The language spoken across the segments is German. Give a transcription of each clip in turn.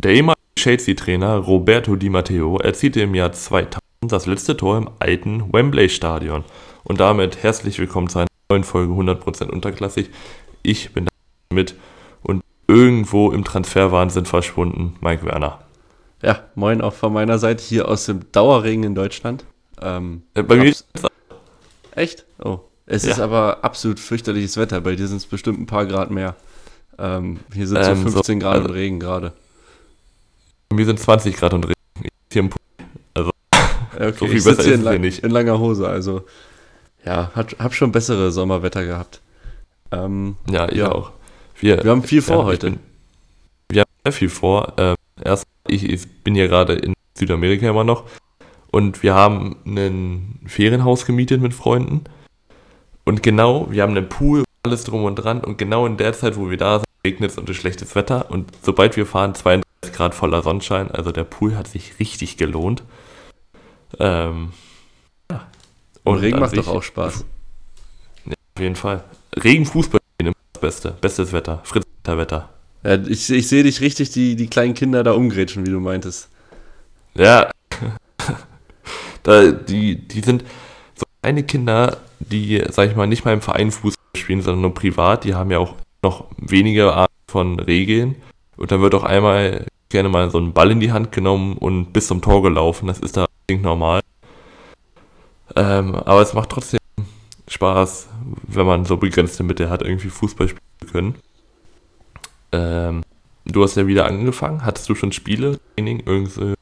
Der ehemalige Chelsea-Trainer Roberto Di Matteo erzielte im Jahr 2000 das letzte Tor im alten Wembley-Stadion. Und damit herzlich willkommen zu einer neuen Folge 100% unterklassig. Ich bin mit und irgendwo im Transferwahnsinn verschwunden, Mike Werner. Ja, moin auch von meiner Seite hier aus dem Dauerregen in Deutschland. Ähm, äh, bei mir Echt? Oh. Es ja. ist aber absolut fürchterliches Wetter. Bei dir sind es bestimmt ein paar Grad mehr. Ähm, hier sind ähm, so 15 so, Grad also, und Regen gerade. Mir sind 20 Grad und Regen. Hier im Pool. Also, okay, so viel ich besser ist in, lang, nicht. in langer Hose. Also, ja, hat, hab schon bessere Sommerwetter gehabt. Ähm, ja, ich ja. auch. Wir, wir haben viel vor ja, heute. Bin, wir haben sehr viel vor. Ähm, erst, ich, ich bin ja gerade in Südamerika immer noch. Und wir haben ein Ferienhaus gemietet mit Freunden. Und genau, wir haben einen Pool, alles drum und dran. Und genau in der Zeit, wo wir da sind, regnet es und ist schlechtes Wetter. Und sobald wir fahren, 32 Grad voller Sonnenschein. Also der Pool hat sich richtig gelohnt. Ähm, ja. Und, und Regen macht doch auch Spaß. Ja, auf jeden Fall. Regen, Fußball, das Beste. Bestes Wetter. Fritzwetter. Ja, ich, ich sehe dich richtig, die, die kleinen Kinder da umgrätschen, wie du meintest. Ja. da, die, die sind so kleine Kinder, die, sag ich mal, nicht mal im Verein Fußball spielen, sondern nur privat. Die haben ja auch noch wenige Art von Regeln. Und dann wird auch einmal gerne mal so ein Ball in die Hand genommen und bis zum Tor gelaufen. Das ist da normal. Ähm, aber es macht trotzdem Spaß, wenn man so begrenzte Mittel hat, irgendwie Fußball spielen zu können. Ähm, du hast ja wieder angefangen. Hattest du schon Spiele, Training, irgendwie?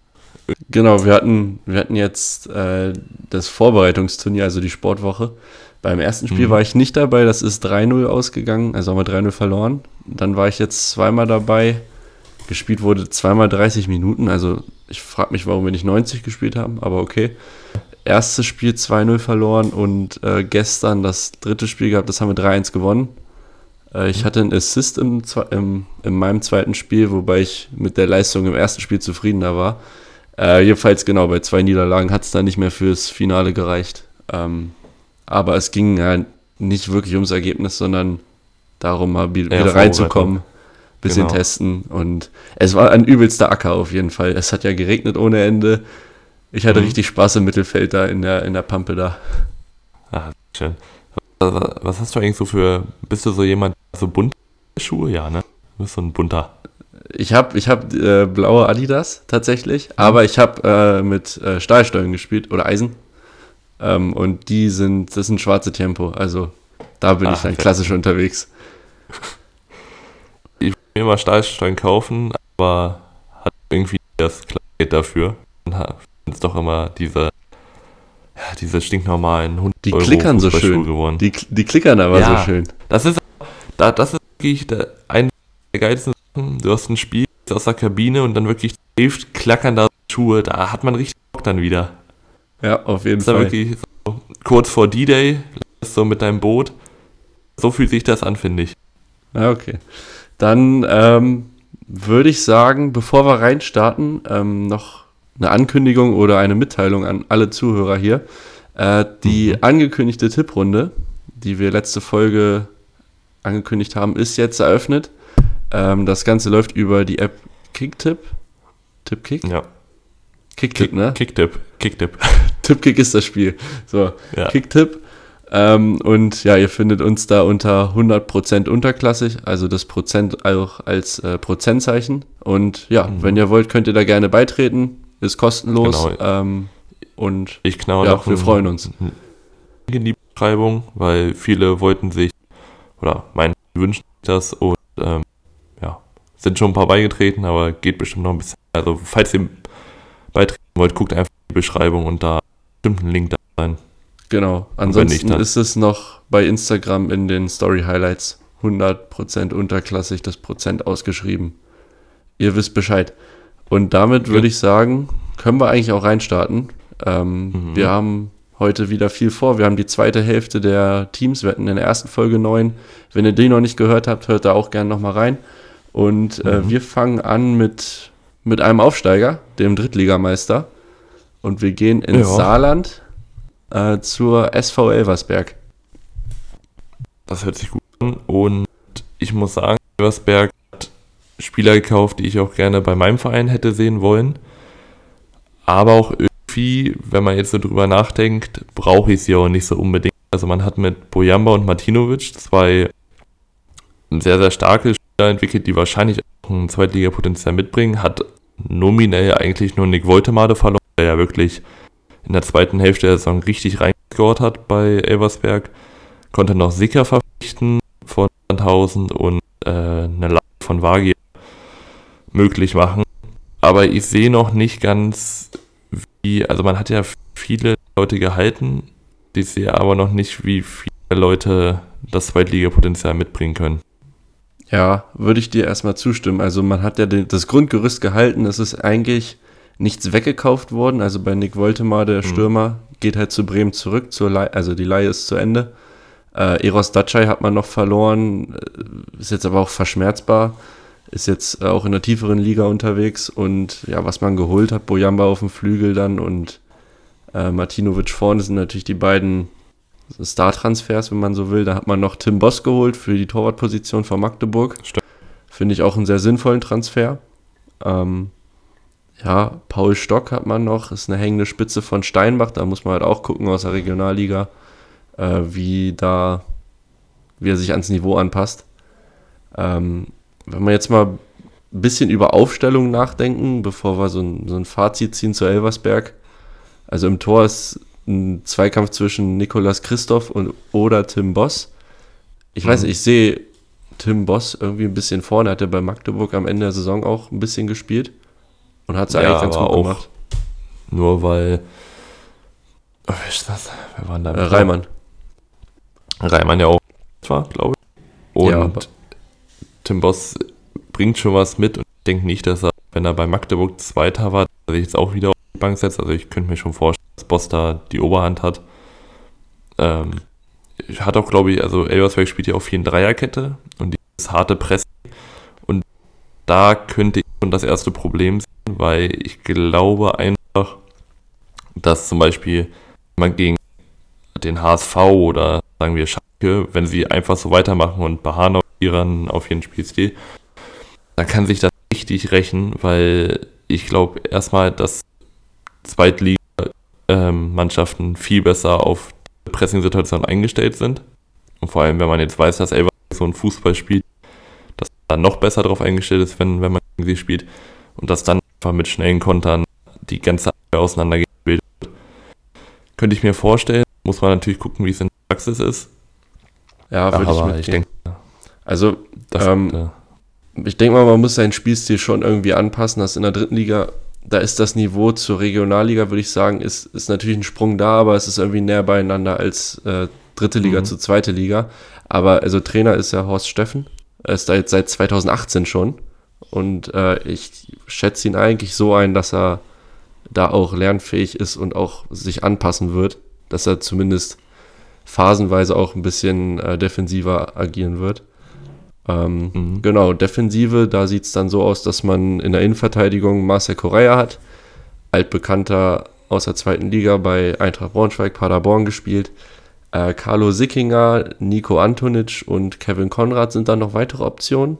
Genau, wir hatten, wir hatten jetzt äh, das Vorbereitungsturnier, also die Sportwoche. Beim ersten Spiel mhm. war ich nicht dabei, das ist 3-0 ausgegangen, also haben wir 3-0 verloren. Dann war ich jetzt zweimal dabei. Gespielt wurde zweimal 30 Minuten, also ich frage mich, warum wir nicht 90 gespielt haben, aber okay. Erstes Spiel 2-0 verloren und äh, gestern das dritte Spiel gehabt, das haben wir 3-1 gewonnen. Äh, ich mhm. hatte einen Assist im, im, in meinem zweiten Spiel, wobei ich mit der Leistung im ersten Spiel zufriedener war. Äh, jedenfalls genau, bei zwei Niederlagen hat es dann nicht mehr fürs Finale gereicht. Ähm, aber es ging ja nicht wirklich ums Ergebnis, sondern darum, mal wieder ja, reinzukommen, bisschen genau. testen. Und es war ein übelster Acker auf jeden Fall. Es hat ja geregnet ohne Ende. Ich hatte mhm. richtig Spaß im Mittelfeld da in der, in der Pampe da. Ah, schön. Was hast du eigentlich so für, bist du so jemand, so bunte Schuhe? Ja, ne? Du bist so ein bunter. Ich habe ich hab, äh, blaue Adidas tatsächlich, aber ich habe äh, mit äh, Stahlstollen gespielt oder Eisen. Ähm, und die sind, das sind schwarze Tempo. Also da bin Ach, ich dann okay. klassisch unterwegs. Ich will mir mal Stahlstollen kaufen, aber hat irgendwie das Kleid dafür. Und ist doch immer diese, ja, diese stinknormalen 100 Die klickern so schön. Geworden. Die, die klickern aber ja, so schön. Das ist, das ist wirklich der, ein der geilsten Du hast ein Spiel aus der Kabine und dann wirklich hilft, klackern da Schuhe. Da hat man richtig Bock dann wieder. Ja, auf jeden das Fall. wirklich so kurz vor D-Day, so mit deinem Boot. So fühlt sich das an, finde ich. Ja, okay. Dann ähm, würde ich sagen, bevor wir reinstarten, ähm, noch eine Ankündigung oder eine Mitteilung an alle Zuhörer hier. Äh, die mhm. angekündigte Tipprunde, die wir letzte Folge angekündigt haben, ist jetzt eröffnet. Ähm, das Ganze läuft über die App Kicktip. Tipkick? Ja. Kicktip, ne? Kicktip. Kicktip. Tipkick ist das Spiel. So, ja. Kicktip. Ähm, und ja, ihr findet uns da unter 100% unterklassig, also das Prozent auch als äh, Prozentzeichen. Und ja, mhm. wenn ihr wollt, könnt ihr da gerne beitreten. Ist kostenlos. Genau. Ähm, und ich knau ja, wir freuen uns. In die Beschreibung, weil viele wollten sich oder meinen wünschen das und ähm, sind schon ein paar beigetreten, aber geht bestimmt noch ein bisschen. Also, falls ihr beitreten wollt, guckt einfach in die Beschreibung und da bestimmt ein Link da sein. Genau. Ansonsten nicht, ist es noch bei Instagram in den Story Highlights 100% unterklassig das Prozent ausgeschrieben. Ihr wisst Bescheid. Und damit würde ich sagen, können wir eigentlich auch reinstarten. Ähm, mhm. Wir haben heute wieder viel vor. Wir haben die zweite Hälfte der Teams. Wir hatten in der ersten Folge neun. Wenn ihr die noch nicht gehört habt, hört da auch gerne nochmal rein. Und äh, mhm. wir fangen an mit, mit einem Aufsteiger, dem Drittligameister. Und wir gehen ins ja. Saarland äh, zur SV Elversberg. Das hört sich gut an. Und ich muss sagen, Elversberg hat Spieler gekauft, die ich auch gerne bei meinem Verein hätte sehen wollen. Aber auch irgendwie, wenn man jetzt so drüber nachdenkt, brauche ich sie auch nicht so unbedingt. Also man hat mit Bojamba und Martinovic zwei sehr, sehr starke Spieler entwickelt, die wahrscheinlich auch ein Zweitligapotenzial mitbringen. Hat nominell eigentlich nur Nick Woltemade verloren, der ja wirklich in der zweiten Hälfte der Saison richtig reingescored hat bei Elversberg. Konnte noch Sicker verpflichten von 1000 und äh, eine Lage von Wagi möglich machen. Aber ich sehe noch nicht ganz, wie, also man hat ja viele Leute gehalten, ich sehe aber noch nicht, wie viele Leute das Zweitligapotenzial mitbringen können. Ja, würde ich dir erstmal zustimmen. Also man hat ja das Grundgerüst gehalten, es ist eigentlich nichts weggekauft worden. Also bei Nick Woltemar, der mhm. Stürmer, mhm. geht halt zu Bremen zurück, zur Leih, also die Leihe ist zu Ende. Äh, Eros Datschai hat man noch verloren, äh, ist jetzt aber auch verschmerzbar, ist jetzt auch in der tieferen Liga unterwegs und ja, was man geholt hat, Bojamba auf dem Flügel dann und äh, Martinovic vorne sind natürlich die beiden Star-Transfers, wenn man so will. Da hat man noch Tim Boss geholt für die Torwartposition von Magdeburg. Finde ich auch einen sehr sinnvollen Transfer. Ähm, ja, Paul Stock hat man noch, ist eine hängende Spitze von Steinbach. Da muss man halt auch gucken aus der Regionalliga, äh, wie da, wie er sich ans Niveau anpasst. Ähm, wenn wir jetzt mal ein bisschen über Aufstellungen nachdenken, bevor wir so ein, so ein Fazit ziehen zu Elversberg. Also im Tor ist ein Zweikampf zwischen Nikolas Christoph und oder Tim Boss. Ich mhm. weiß nicht, ich sehe Tim Boss irgendwie ein bisschen vorne, hat er bei Magdeburg am Ende der Saison auch ein bisschen gespielt und hat es ja, eigentlich ganz gut gemacht. Nur weil. Oh, wer ist das? Wer war denn da? Äh, Reimann. Reimann ja auch war, glaube ich. Und ja, Tim Boss bringt schon was mit und ich denke nicht, dass er, wenn er bei Magdeburg Zweiter war, dass er jetzt auch wieder auf die Bank setzt. Also ich könnte mir schon vorstellen, dass Boss da die Oberhand hat. Ähm, hat auch, glaube ich, also Elversberg spielt ja auch viel Dreierkette und dieses harte Pressing. Und da könnte ich schon das erste Problem sehen, weil ich glaube einfach, dass zum Beispiel man gegen den HSV oder sagen wir Schalke, wenn sie einfach so weitermachen und beharren auf ihren, auf ihren Spielstil, dann kann sich das richtig rächen, weil ich glaube erstmal, dass Zweitliga-Mannschaften ähm, viel besser auf Pressing-Situationen eingestellt sind. Und vor allem, wenn man jetzt weiß, dass Elva so ein Fußball spielt, dass man noch besser darauf eingestellt ist, wenn, wenn man gegen sie spielt. Und dass dann einfach mit schnellen Kontern die ganze Abwehr auseinandergebildet wird. Könnte ich mir vorstellen. Muss man natürlich gucken, wie es in der Praxis ist. Ja, würde ich, ich denke. Also, ähm, ich denke mal, man muss seinen Spielstil schon irgendwie anpassen, dass in der dritten Liga da ist das Niveau zur Regionalliga, würde ich sagen, ist, ist natürlich ein Sprung da, aber es ist irgendwie näher beieinander als äh, dritte Liga mhm. zu zweite Liga. Aber also Trainer ist ja Horst Steffen. Er ist da jetzt seit 2018 schon. Und äh, ich schätze ihn eigentlich so ein, dass er da auch lernfähig ist und auch sich anpassen wird. Dass er zumindest phasenweise auch ein bisschen äh, defensiver agieren wird. Ähm, mhm. Genau, Defensive, da sieht es dann so aus, dass man in der Innenverteidigung Marcel Correa hat, altbekannter aus der zweiten Liga bei Eintracht Braunschweig, Paderborn gespielt. Äh, Carlo Sickinger, Nico Antonic und Kevin Konrad sind dann noch weitere Optionen.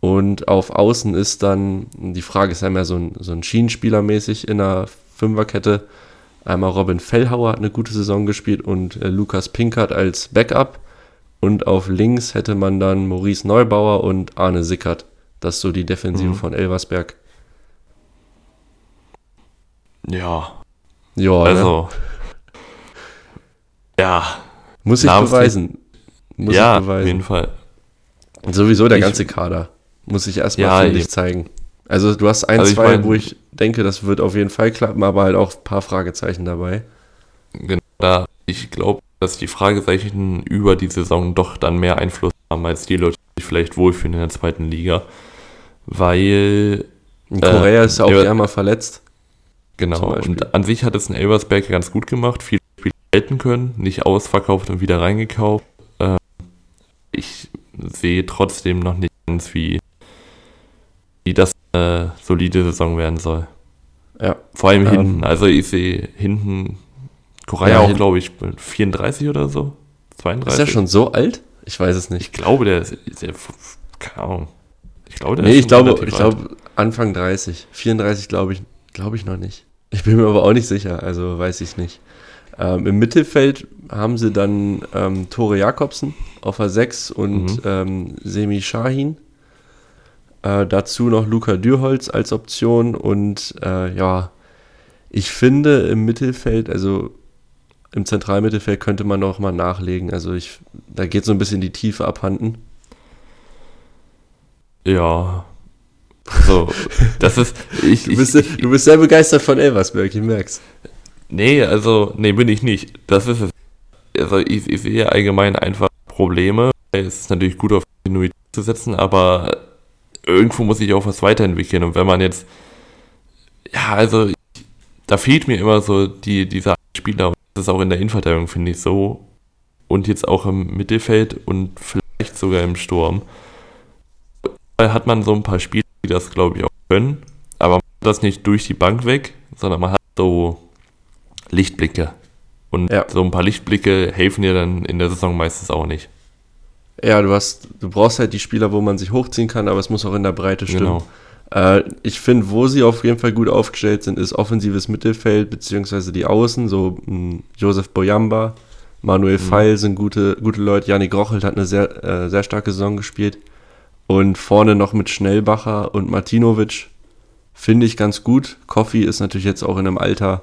Und auf Außen ist dann, die Frage ist ja mehr so ein, so ein Schienenspieler mäßig in der Fünferkette. Einmal Robin Fellhauer hat eine gute Saison gespielt und äh, Lukas Pinkert als Backup. Und auf links hätte man dann Maurice Neubauer und Arne Sickert. Das ist so die Defensive mhm. von Elversberg. Ja. Ja, ne? also. Ne? Ja. Muss ich beweisen. Muss ja, ich beweisen. auf jeden Fall. Und sowieso der ich, ganze Kader. Muss ich erstmal ja, für dich zeigen. Also du hast ein, also zwei, ich mein, wo ich denke, das wird auf jeden Fall klappen, aber halt auch ein paar Fragezeichen dabei. Genau, da ich glaube, dass die Fragezeichen über die Saison doch dann mehr Einfluss haben als die Leute, die sich vielleicht wohlfühlen in der zweiten Liga. Weil. Korea äh, ist ja auch gerne mal verletzt. Genau, und an sich hat es ein Elversberg ganz gut gemacht, viele Spiele halten können, nicht ausverkauft und wieder reingekauft. Äh, ich sehe trotzdem noch nicht ganz, wie, wie das eine solide Saison werden soll. Ja. Vor allem ähm, hinten. Also ich sehe hinten Korea ja, auch, glaube ich, 34 oder so. 32. Ist er schon so alt? Ich weiß es nicht. Ich glaube, der ist, der, keine Ahnung. Ich glaube, nee, ich glaube, ich glaube Anfang 30. 34 glaube ich, glaube ich noch nicht. Ich bin mir aber auch nicht sicher, also weiß ich nicht. Ähm, Im Mittelfeld haben sie dann ähm, Tore Jakobsen auf der 6 und mhm. ähm, Semi Shahin. Äh, dazu noch Luca Dürholz als Option und äh, ja, ich finde im Mittelfeld, also im Zentralmittelfeld könnte man noch mal nachlegen. Also ich, da geht so ein bisschen die Tiefe abhanden. Ja. So, das ist. Ich, du, bist, ich, du bist sehr begeistert von Elversberg, ich merk's. Nee, also, nee, bin ich nicht. Das ist es. Also, ich, ich sehe allgemein einfach Probleme. Es ist natürlich gut auf Kontinuität zu setzen, aber irgendwo muss ich auch was weiterentwickeln. Und wenn man jetzt, ja, also, ich, da fehlt mir immer so die, dieser Spieler. Das ist auch in der Innenverteidigung, finde ich so. Und jetzt auch im Mittelfeld und vielleicht sogar im Sturm. Hat man so ein paar Spieler, die das, glaube ich, auch können. Aber man hat das nicht durch die Bank weg, sondern man hat so Lichtblicke. Und ja. so ein paar Lichtblicke helfen dir dann in der Saison meistens auch nicht. Ja, du hast, du brauchst halt die Spieler, wo man sich hochziehen kann, aber es muss auch in der Breite stimmen. Genau. Äh, ich finde, wo sie auf jeden Fall gut aufgestellt sind, ist offensives Mittelfeld, beziehungsweise die Außen, so mh, hm, Josef Boyamba, Manuel mhm. Feil sind gute, gute Leute, Janik Rochelt hat eine sehr, äh, sehr starke Saison gespielt. Und vorne noch mit Schnellbacher und Martinovic finde ich ganz gut. Koffi ist natürlich jetzt auch in einem Alter,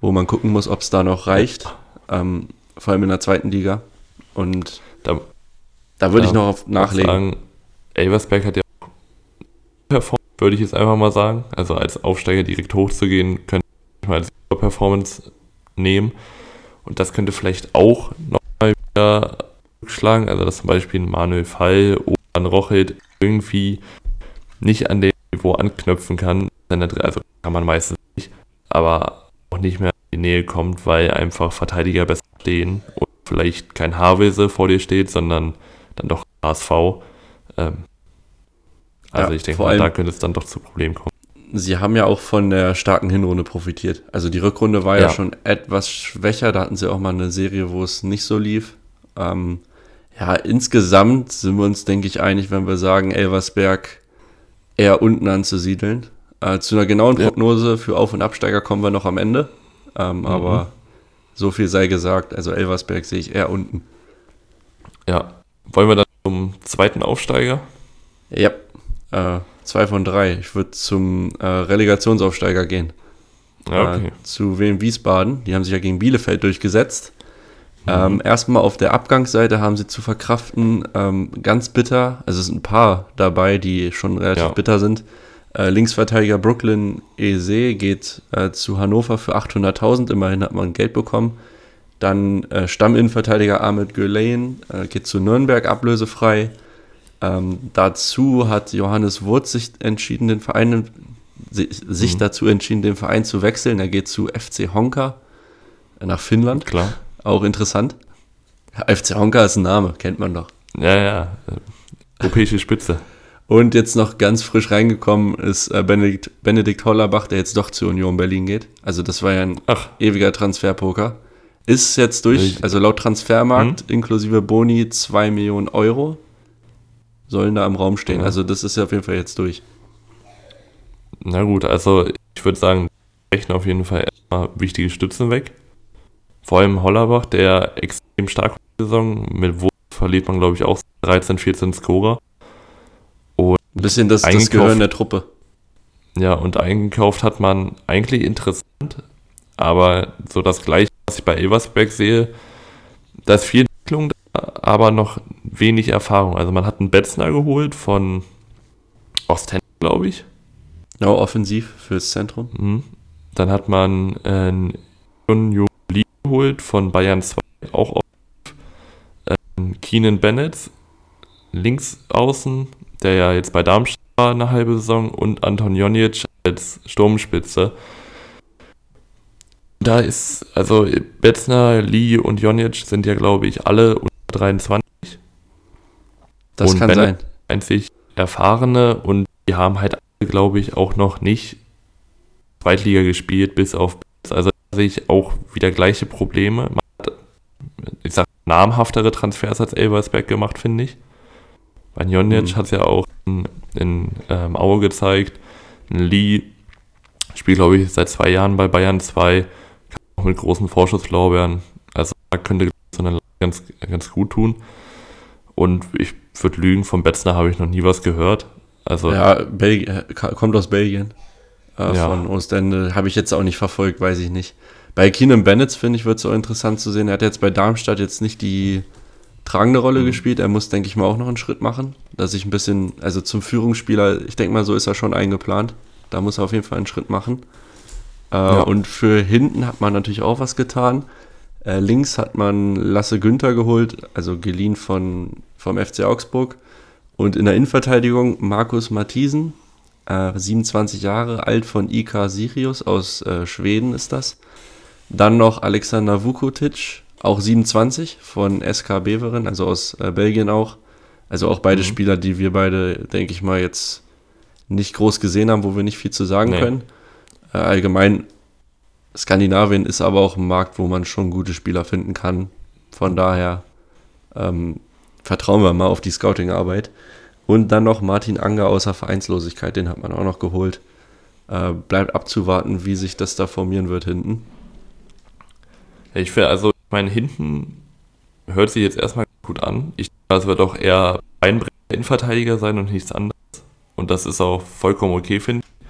wo man gucken muss, ob es da noch reicht. Ähm, vor allem in der zweiten Liga. Und da, da würde ich noch auf nachlegen. Sagen, Elversberg hat ja performt, würde ich jetzt einfach mal sagen. Also als Aufsteiger direkt hochzugehen, könnte ich mal als Performance nehmen. Und das könnte vielleicht auch nochmal wieder schlagen. Also dass zum Beispiel Manuel Fall oder Rochelt irgendwie nicht an dem Niveau anknüpfen kann. Also kann man meistens nicht. Aber auch nicht mehr in die Nähe kommt, weil einfach Verteidiger besser stehen und vielleicht kein Havelse vor dir steht, sondern dann doch HSV. Ähm, also ja, ich denke mal, da könnte es dann doch zu Problemen kommen. Sie haben ja auch von der starken Hinrunde profitiert. Also die Rückrunde war ja, ja schon etwas schwächer. Da hatten sie auch mal eine Serie, wo es nicht so lief. Ähm, ja, insgesamt sind wir uns, denke ich, einig, wenn wir sagen, Elversberg eher unten anzusiedeln. Äh, zu einer genauen Prognose für Auf- und Absteiger kommen wir noch am Ende. Ähm, mhm. Aber so viel sei gesagt. Also Elversberg sehe ich eher unten. Ja. Wollen wir dann zum zweiten Aufsteiger? Ja. Äh, zwei von drei. Ich würde zum äh, Relegationsaufsteiger gehen. Ja, okay. Äh, zu Wien Wiesbaden. Die haben sich ja gegen Bielefeld durchgesetzt. Mhm. Ähm, erstmal auf der Abgangsseite haben sie zu verkraften, ähm, ganz bitter, also es sind ein paar dabei, die schon relativ ja. bitter sind, äh, Linksverteidiger Brooklyn Eze geht äh, zu Hannover für 800.000, immerhin hat man Geld bekommen. Dann äh, Stamminnenverteidiger Ahmed Güleyen äh, geht zu Nürnberg ablösefrei. Ähm, dazu hat Johannes Wurz sich entschieden, den Verein, sich mhm. dazu entschieden, den Verein zu wechseln. Er geht zu FC Honka nach Finnland. Klar. Auch interessant. FC Honka ist ein Name, kennt man doch. Ja, ja. Europäische Spitze. Und jetzt noch ganz frisch reingekommen ist äh, Benedikt, Benedikt Hollerbach, der jetzt doch zur Union Berlin geht. Also das war ja ein Ach. ewiger Transferpoker. Ist jetzt durch, also laut Transfermarkt hm? inklusive Boni 2 Millionen Euro sollen da im Raum stehen. Ja. Also das ist ja auf jeden Fall jetzt durch. Na gut, also ich würde sagen, rechnen auf jeden Fall erstmal wichtige Stützen weg. Vor allem Hollerbach, der extrem stark Saison mit Wurf verliert man glaube ich auch 13, 14 Scorer. Ein bisschen das, das Gehirn der Truppe. Ja, und eingekauft hat man eigentlich interessant, aber so das Gleiche, was ich bei Elversberg sehe, da ist viel Entwicklung da, aber noch wenig Erfahrung. Also man hat einen Betzner geholt von Ostend, glaube ich. Ja, offensiv fürs Zentrum. Mhm. Dann hat man äh, einen Juli geholt von Bayern 2, auch auf äh, Keenan Bennett, links außen, der ja jetzt bei Darmstadt war eine halbe Saison, und Anton Jonic als Sturmspitze. Da ist, also Betzner, Lee und Jonic sind ja, glaube ich, alle 23. Das und kann Bennett sein. Einzig erfahrene und die haben halt, glaube ich, auch noch nicht Zweitliga gespielt, bis auf. Also da sehe ich auch wieder gleiche Probleme. Man hat, ich sag, namhaftere Transfers als Elversberg gemacht, finde ich. Bei Jonic mhm. hat es ja auch in in ähm, Aue gezeigt. Ein Lee spielt, glaube ich, seit zwei Jahren bei Bayern 2, auch mit großen Vorschusslorbeeren. Also da könnte so eine ganz, ganz gut tun. Und ich würde lügen, vom Betzner habe ich noch nie was gehört. Also, ja, Belgien, äh, kommt aus Belgien. Äh, ja. Von Ostende. Habe ich jetzt auch nicht verfolgt, weiß ich nicht. Bei Keenan Bennett, finde ich, wird es auch interessant zu sehen. Er hat jetzt bei Darmstadt jetzt nicht die tragende Rolle mhm. gespielt. Er muss, denke ich mal, auch noch einen Schritt machen. Dass ich ein bisschen, also zum Führungsspieler, ich denke mal, so ist er schon eingeplant. Da muss er auf jeden Fall einen Schritt machen. Äh, ja. Und für hinten hat man natürlich auch was getan. Äh, links hat man Lasse Günther geholt, also geliehen von, vom FC Augsburg. Und in der Innenverteidigung Markus Mathisen, äh, 27 Jahre alt von IK Sirius aus äh, Schweden ist das. Dann noch Alexander Vukotic, auch 27 von SK Beveren, also aus äh, Belgien auch. Also auch beide mhm. Spieler, die wir beide, denke ich mal, jetzt nicht groß gesehen haben, wo wir nicht viel zu sagen nee. können. Äh, allgemein, Skandinavien ist aber auch ein Markt, wo man schon gute Spieler finden kann. Von daher ähm, vertrauen wir mal auf die Scouting-Arbeit. Und dann noch Martin Anger außer Vereinslosigkeit, den hat man auch noch geholt. Äh, bleibt abzuwarten, wie sich das da formieren wird hinten. Ich finde, also, ich meine, hinten hört sich jetzt erstmal gut an. Ich glaube, es wird auch eher ein Innenverteidiger sein und nichts anderes. Und das ist auch vollkommen okay, finde ich.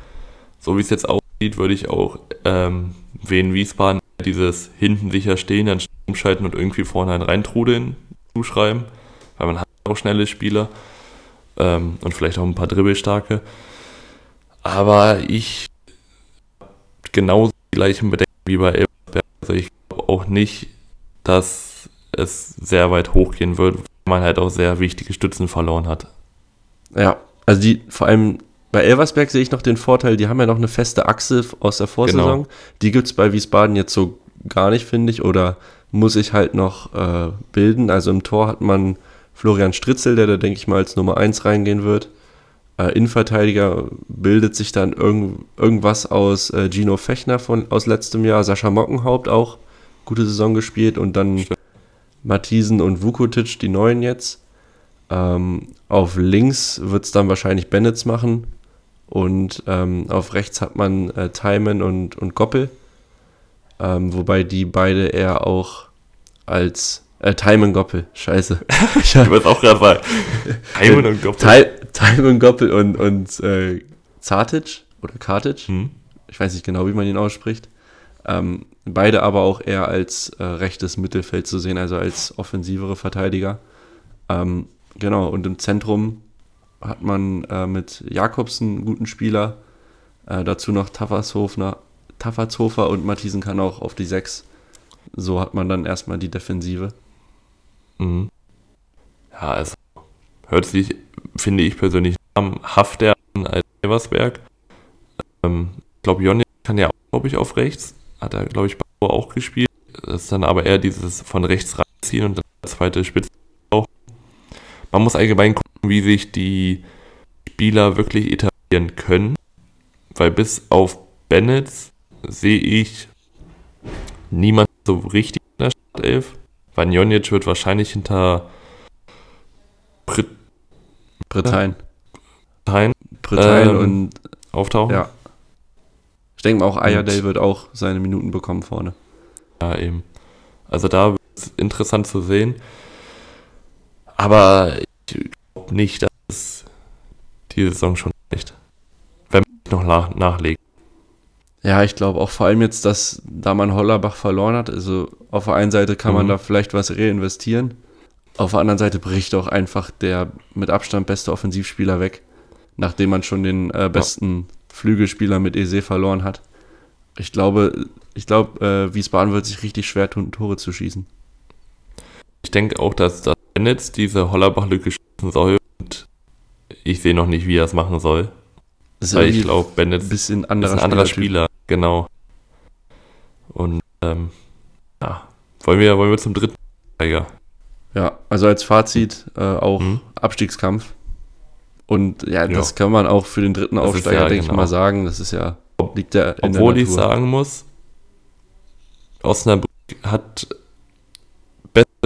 So wie es jetzt aussieht, würde ich auch ähm, wen Wiesbaden dieses hinten sicher stehen, dann umschalten und irgendwie vorne einen reintrudeln zuschreiben weil man hat auch schnelle Spieler ähm, und vielleicht auch ein paar Dribbelstarke. Aber ich genauso die gleichen Bedenken wie bei Elversberg. Also ich glaube auch nicht, dass es sehr weit hochgehen wird, weil man halt auch sehr wichtige Stützen verloren hat. Ja, also die vor allem bei Elversberg sehe ich noch den Vorteil, die haben ja noch eine feste Achse aus der Vorsaison. Genau. Die gibt es bei Wiesbaden jetzt so gar nicht, finde ich, oder muss ich halt noch äh, bilden. Also im Tor hat man Florian Stritzel, der da, denke ich mal, als Nummer 1 reingehen wird. Äh, Innenverteidiger bildet sich dann irgend, irgendwas aus äh, Gino Fechner von, aus letztem Jahr, Sascha Mockenhaupt auch, gute Saison gespielt und dann Stimmt. Mathisen und Vukotic, die neuen jetzt. Ähm, auf links wird es dann wahrscheinlich Bennetts machen und ähm, auf rechts hat man äh, Timon und, und Goppel, ähm, wobei die beide eher auch als äh, Timon Goppel, scheiße. ich würde auch gerade sagen. Timon und Goppel. Timon Goppel und, und äh, Zartic oder Kartic. Hm. Ich weiß nicht genau, wie man ihn ausspricht. Ähm, beide aber auch eher als äh, rechtes Mittelfeld zu sehen, also als offensivere Verteidiger. Ähm, genau, und im Zentrum hat man äh, mit Jakobsen einen guten Spieler. Äh, dazu noch Taffershofer und Mathisen kann auch auf die 6. So hat man dann erstmal die Defensive. Mhm. Ja, also hört sich, finde ich persönlich, hafter an als Eversberg. Ähm, ich glaube, Jonny kann ja auch, glaube ich, auf rechts. Hat er, glaube ich, bei auch gespielt. Das ist dann aber eher dieses von rechts reinziehen und dann der zweite Spitze. Man muss allgemein gucken, wie sich die Spieler wirklich etablieren können. Weil bis auf Bennett sehe ich niemand so richtig in der Startelf. Vanjonic wird wahrscheinlich hinter Brit Britannien. Britannien, Britannien ähm, und auftauchen. Ja. Ich denke mal auch Ayadel wird auch seine Minuten bekommen vorne. Ja, eben. Also da wird es interessant zu sehen. Aber ich glaube nicht, dass es diese Saison schon reicht. Wenn man noch nach nachlegt. Ja, ich glaube auch vor allem jetzt, dass da man Hollerbach verloren hat, also auf der einen Seite kann mhm. man da vielleicht was reinvestieren, auf der anderen Seite bricht auch einfach der mit Abstand beste Offensivspieler weg, nachdem man schon den äh, besten ja. Flügelspieler mit Ese verloren hat. Ich glaube, ich glaube, äh, Wiesbaden wird sich richtig schwer tun, Tore zu schießen. Ich denke auch, dass das Netz diese Hollerbach-Lücke schießen soll und ich sehe noch nicht, wie er es machen soll. Das Weil ich glaube, Bennett ist ein anderer, anderer Spieler. Genau. Und ähm, ja, wollen wir, wollen wir zum dritten Tiger. Ja, also als Fazit äh, auch mhm. Abstiegskampf. Und ja, ja, das kann man auch für den dritten das Aufsteiger, ja, denke genau. ich mal, sagen. Das ist ja, liegt ja in Obwohl der ich sagen muss, Osnabrück hat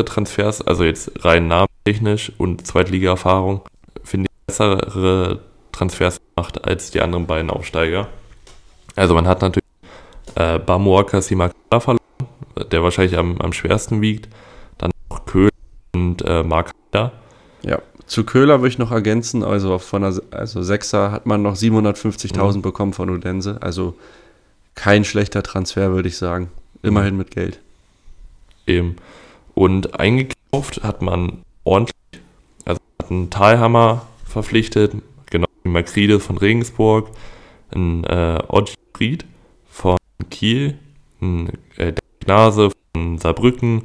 Transfers, also jetzt rein namentechnisch und Zweitliga-Erfahrung, finde ich bessere Transfers gemacht als die anderen beiden Aufsteiger. Also man hat natürlich äh, Bamuaka Simakala verloren, der wahrscheinlich am, am schwersten wiegt. Dann noch Köhler und äh, Mark Heider. Ja, zu Köhler würde ich noch ergänzen, also von der also Sechser hat man noch 750.000 mhm. bekommen von Udense, also kein schlechter Transfer, würde ich sagen. Immerhin mit Geld. Eben. Und eingekauft hat man ordentlich, also hat einen Talhammer verpflichtet, genau wie Makrides von Regensburg, ein äh, Fried von Kiel, ein äh, Gnase von Saarbrücken,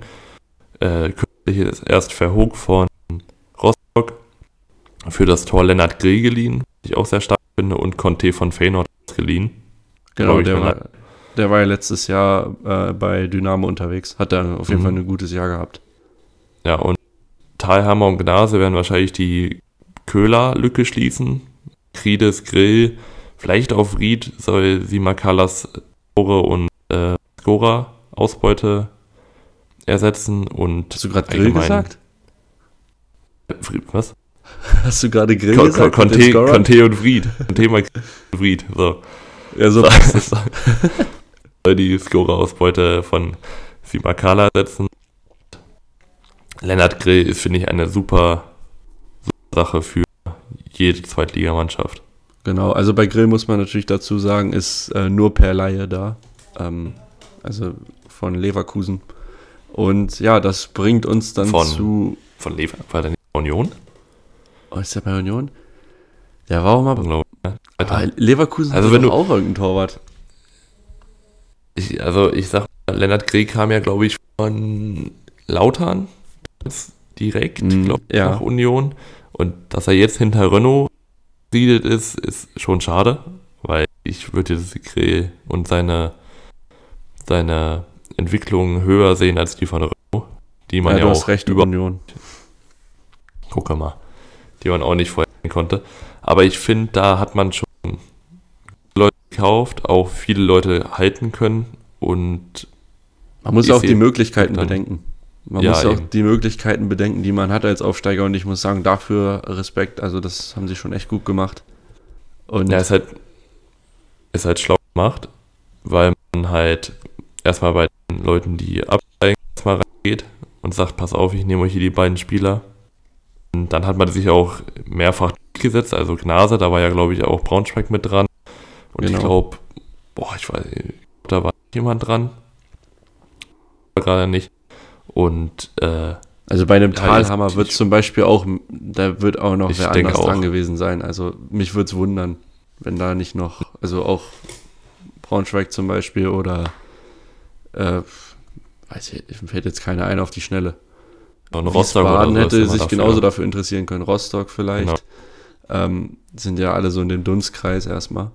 äh, kürzlich ist erst Verhoog von Rostock, für das Tor Lennart Grill geliehen, was ich auch sehr stark finde, und Conte von Feyenoord ausgeliehen. Genau, der war, der war ja letztes Jahr äh, bei Dynamo unterwegs. Hat da auf jeden mhm. Fall ein gutes Jahr gehabt. Ja, und Talhammer und Gnase werden wahrscheinlich die Köhler-Lücke schließen. Kriedes Grill, vielleicht auf Ried soll Simakalas Tore und äh, Skora Ausbeute ersetzen und. Hast du gerade Grill gesagt? Was? Hast du gerade Grill Con gesagt? Conte, Conte und Fried. Und Fried. So. Ja, so es. Die Scorer-Ausbeute von Simakala setzen. Lennart Grill ist, finde ich, eine super, super Sache für jede Zweitligamannschaft. Genau, also bei Grill muss man natürlich dazu sagen, ist äh, nur per Laie da. Ähm, also von Leverkusen. Und ja, das bringt uns dann von, zu. Von Lever war der Union? Oh, ist der bei Union? Der war auch mal. Glaube, ja. Leverkusen also wenn du auch irgendeinen Torwart. Ich, also ich sag, Lennart Grill kam ja, glaube ich, von Lautern direkt, mm, glaube ich, ja. nach Union. Und dass er jetzt hinter Renault siedelt ist, ist schon schade, weil ich würde Grill und seine, seine Entwicklung höher sehen als die von Renault, die man ja, ja auch recht über Union. Guck mal, die man auch nicht vorher konnte. Aber ich finde, da hat man schon Gekauft, auch viele Leute halten können und man muss auch die Möglichkeiten bedenken. Man ja, muss auch eben. die Möglichkeiten bedenken, die man hat als Aufsteiger und ich muss sagen, dafür Respekt. Also das haben sie schon echt gut gemacht. Und ja, ist halt, ist halt schlau gemacht, weil man halt erstmal bei den Leuten, die absteigen, erstmal reingeht und sagt, pass auf, ich nehme euch hier die beiden Spieler. Und dann hat man sich auch mehrfach gesetzt, also Gnase, da war ja, glaube ich, auch Braunschweig mit dran. Und genau. ich glaube, boah, ich weiß, da war jemand dran. Gerade nicht. Und äh, also bei einem Talhammer wird zum Beispiel auch, da wird auch noch wer anders auch. dran gewesen sein. Also mich würde es wundern, wenn da nicht noch, also auch Braunschweig zum Beispiel oder äh, weiß ich, mir fällt jetzt keiner ein auf die Schnelle. Und Rostock Baden hätte sich dafür. genauso dafür interessieren können. Rostock vielleicht. Genau. Ähm, sind ja alle so in dem Dunstkreis erstmal.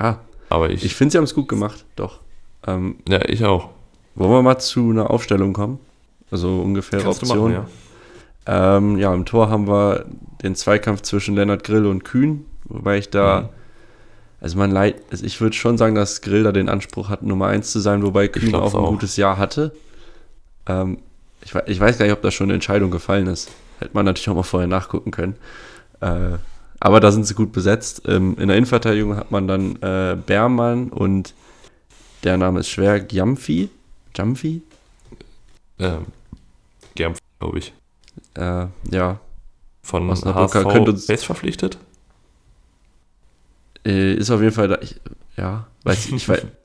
Ja. Aber ich. Ich finde, sie haben es gut gemacht, doch. Ähm, ja, ich auch. Wollen wir mal zu einer Aufstellung kommen? Also ungefähr Option. Machen, ja. Ähm, ja, im Tor haben wir den Zweikampf zwischen Lennart Grill und Kühn, wobei ich da, mhm. also man leid, also ich würde schon sagen, dass Grill da den Anspruch hat, Nummer 1 zu sein, wobei Kühn auch ein auch. gutes Jahr hatte. Ähm, ich, ich, weiß gar nicht, ob da schon eine Entscheidung gefallen ist. Hätte man natürlich auch mal vorher nachgucken können. Äh, aber da sind sie gut besetzt. Ähm, in der Innenverteidigung hat man dann äh, Bermann und der Name ist schwer, Giamfi. Giamfi? Ähm, Giamfi, glaube ich. Äh, ja. Von HSV uns, Base verpflichtet? Äh, ist auf jeden Fall da. Ich, ja, weiß ich, ich weiß,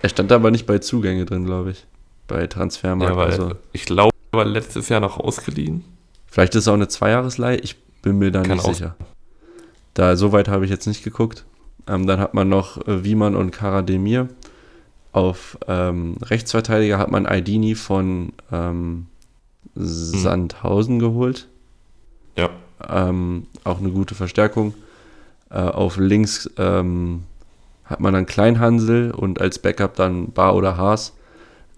Er stand aber nicht bei Zugänge drin, glaube ich. Bei Transfermarkt. Ja, also. Ich glaube, er war letztes Jahr noch ausgeliehen. Vielleicht ist es auch eine Zweijahresleihe, ich bin mir da Kann nicht sicher. Da, so weit habe ich jetzt nicht geguckt. Ähm, dann hat man noch äh, Wiemann und Karademir. Auf ähm, Rechtsverteidiger hat man Aidini von ähm, Sandhausen hm. geholt. Ja. Ähm, auch eine gute Verstärkung. Äh, auf links ähm, hat man dann Kleinhansel und als Backup dann Bar oder Haas.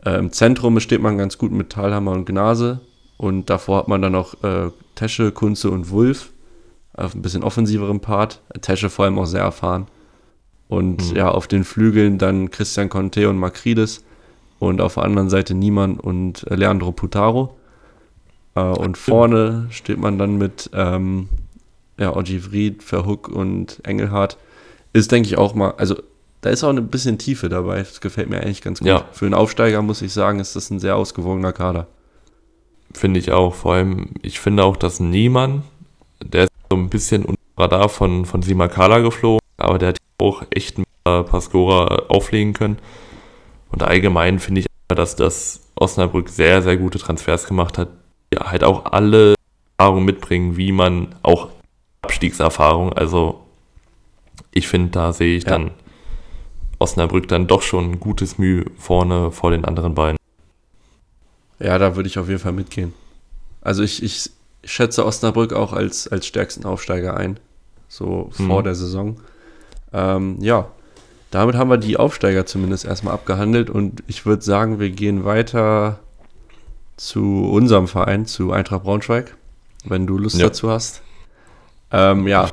Äh, Im Zentrum besteht man ganz gut mit Talhammer und Gnase. Und davor hat man dann noch äh, Tesche, Kunze und Wulf. Auf ein bisschen offensiveren Part. Tesche vor allem auch sehr erfahren. Und mhm. ja, auf den Flügeln dann Christian Conte und Makrides. Und auf der anderen Seite Niemann und Leandro Putaro. Äh, und vorne steht man dann mit ähm, ja, Ogivried, Verhook und Engelhardt ist, denke ich, auch mal, also da ist auch ein bisschen Tiefe dabei. Das gefällt mir eigentlich ganz gut. Ja. Für einen Aufsteiger muss ich sagen, ist das ein sehr ausgewogener Kader. Finde ich auch. Vor allem, ich finde auch, dass Niemann, der so ein bisschen unter Radar von, von Simakala geflogen, aber der hat auch echt ein paar Scorer auflegen können. Und allgemein finde ich, dass das Osnabrück sehr, sehr gute Transfers gemacht hat, die halt auch alle Erfahrungen mitbringen, wie man auch Abstiegserfahrung, also ich finde, da sehe ich Ja. dann Osnabrück dann doch schon ein gutes Mühe vorne vor den anderen beiden. Ja, da würde ich auf jeden Fall mitgehen. Also ich, ich schätze Osnabrück auch als, als stärksten Aufsteiger ein. So Mhm. vor der Saison. Ähm, ja, damit haben wir die Aufsteiger zumindest erstmal abgehandelt und ich würde sagen, wir gehen weiter zu unserem Verein, zu Eintracht Braunschweig, wenn du Lust Ja. dazu hast. Ähm, ja,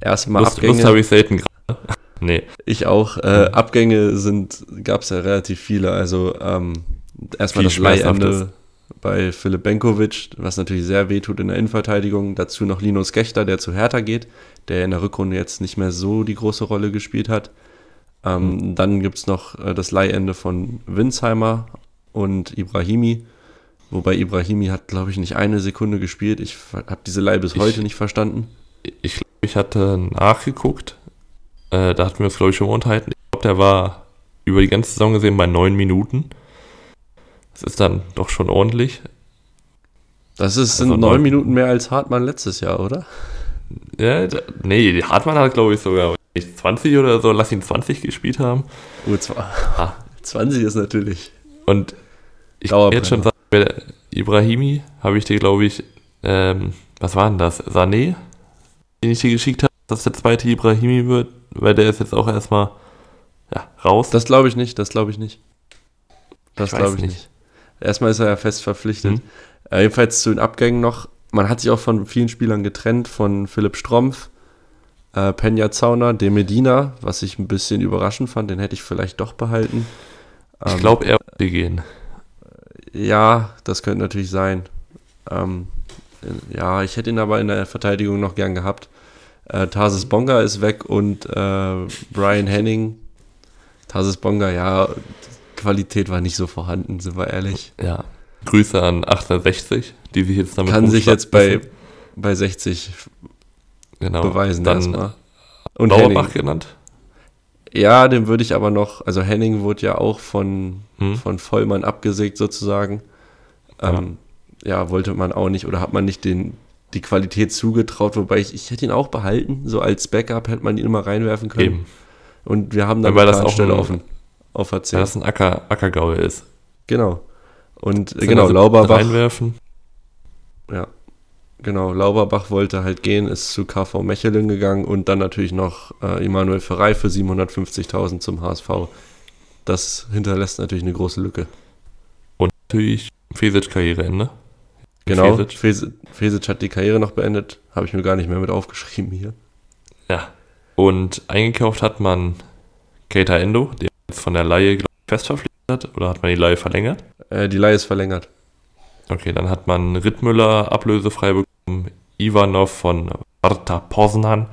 erstmal Lust, Abgänge. Lust habe ich selten gerade. nee. Ich auch. Äh, Abgänge sind, gab es ja relativ viele. Also ähm, erstmal das Leihende. Bei Philipp Benkovic, was natürlich sehr weh tut in der Innenverteidigung. Dazu noch Linus Gechter, der zu Hertha geht, der in der Rückrunde jetzt nicht mehr so die große Rolle gespielt hat. Ähm, Dann gibt es noch äh, das Leihende von Winsheimer und Ibrahimi. Wobei Ibrahimi hat, glaube ich, nicht eine Sekunde gespielt. Ich habe diese Leihe bis Ich- heute nicht verstanden. Ich glaube, ich hatte nachgeguckt. Äh, da hatten wir uns, glaube ich, schon unterhalten. Ich glaube, der war über die ganze Saison gesehen bei neun Minuten. Das ist dann doch schon ordentlich. Das ist, Also sind neun Minuten mehr als Hartmann letztes Jahr, oder? Ja, da, nee, Hartmann hat, glaube ich, sogar nicht 20 oder so, lass ihn 20 gespielt haben. Oh, Ah. 20 ist natürlich. Und ich kann jetzt schon sagen, wer- Ibrahimi habe ich dir, glaube ich, ähm, was war denn das? Sané, den ich dir geschickt habe, dass der zweite Ibrahimi wird, weil der ist jetzt auch erstmal ja, raus. Das glaube ich nicht, das glaube ich nicht. Das glaube ich nicht. nicht. Erstmal ist er ja fest verpflichtet. Hm. Äh, jedenfalls zu den Abgängen noch. Man hat sich auch von vielen Spielern getrennt, von Philipp Strompf, äh, Penja Zauner, De Medina, was ich ein bisschen überraschend fand, den hätte ich vielleicht doch behalten. ich Ähm, glaube, er wird gehen. Ja, das könnte natürlich sein. Ähm, äh, ja, ich hätte ihn aber in der Verteidigung noch gern gehabt. Äh, Tarsis Bonga ist weg und äh, Brian Henning. Tarsis Bonga, ja, Qualität war nicht so vorhanden, sind wir ehrlich. Ja. Grüße an 1860, die sich jetzt damit Kann sich jetzt bei, bei 60 genau. beweisen Dann erstmal. Und Lauerbach Henning. genannt. Ja, den würde ich aber noch, also Henning wurde ja auch von, Hm? von Vollmann abgesägt sozusagen. Ähm, ja. wollte man auch nicht oder hat man nicht den, die Qualität zugetraut, wobei ich, ich hätte ihn auch behalten, so als Backup hätte man ihn immer reinwerfen können. Eben. Und wir haben dann eine Stelle offen auf der Weil 10. das ein Acker, Ackergaul ist. Genau. Und äh, genau, also Lauberbach, Reinwerfen. ja, genau, Lauberbach wollte halt gehen, ist zu KV Mechelen gegangen und dann natürlich noch äh, Emanuel Ferrei für 750.000 zum HSV. Das hinterlässt natürlich eine große Lücke. Und natürlich Fesic Karriereende. Genau, Fesic. Hat die Karriere noch beendet, habe ich mir gar nicht mehr mit aufgeschrieben hier. Ja. Und eingekauft hat man Keita Endo, der von der Laie glaub fest verpflichtet hat. Oder hat man die Laie verlängert? Äh, die Leihe ist verlängert. Okay, dann hat man Rittmüller ablösefrei bekommen. Ivanov von Warta Poznan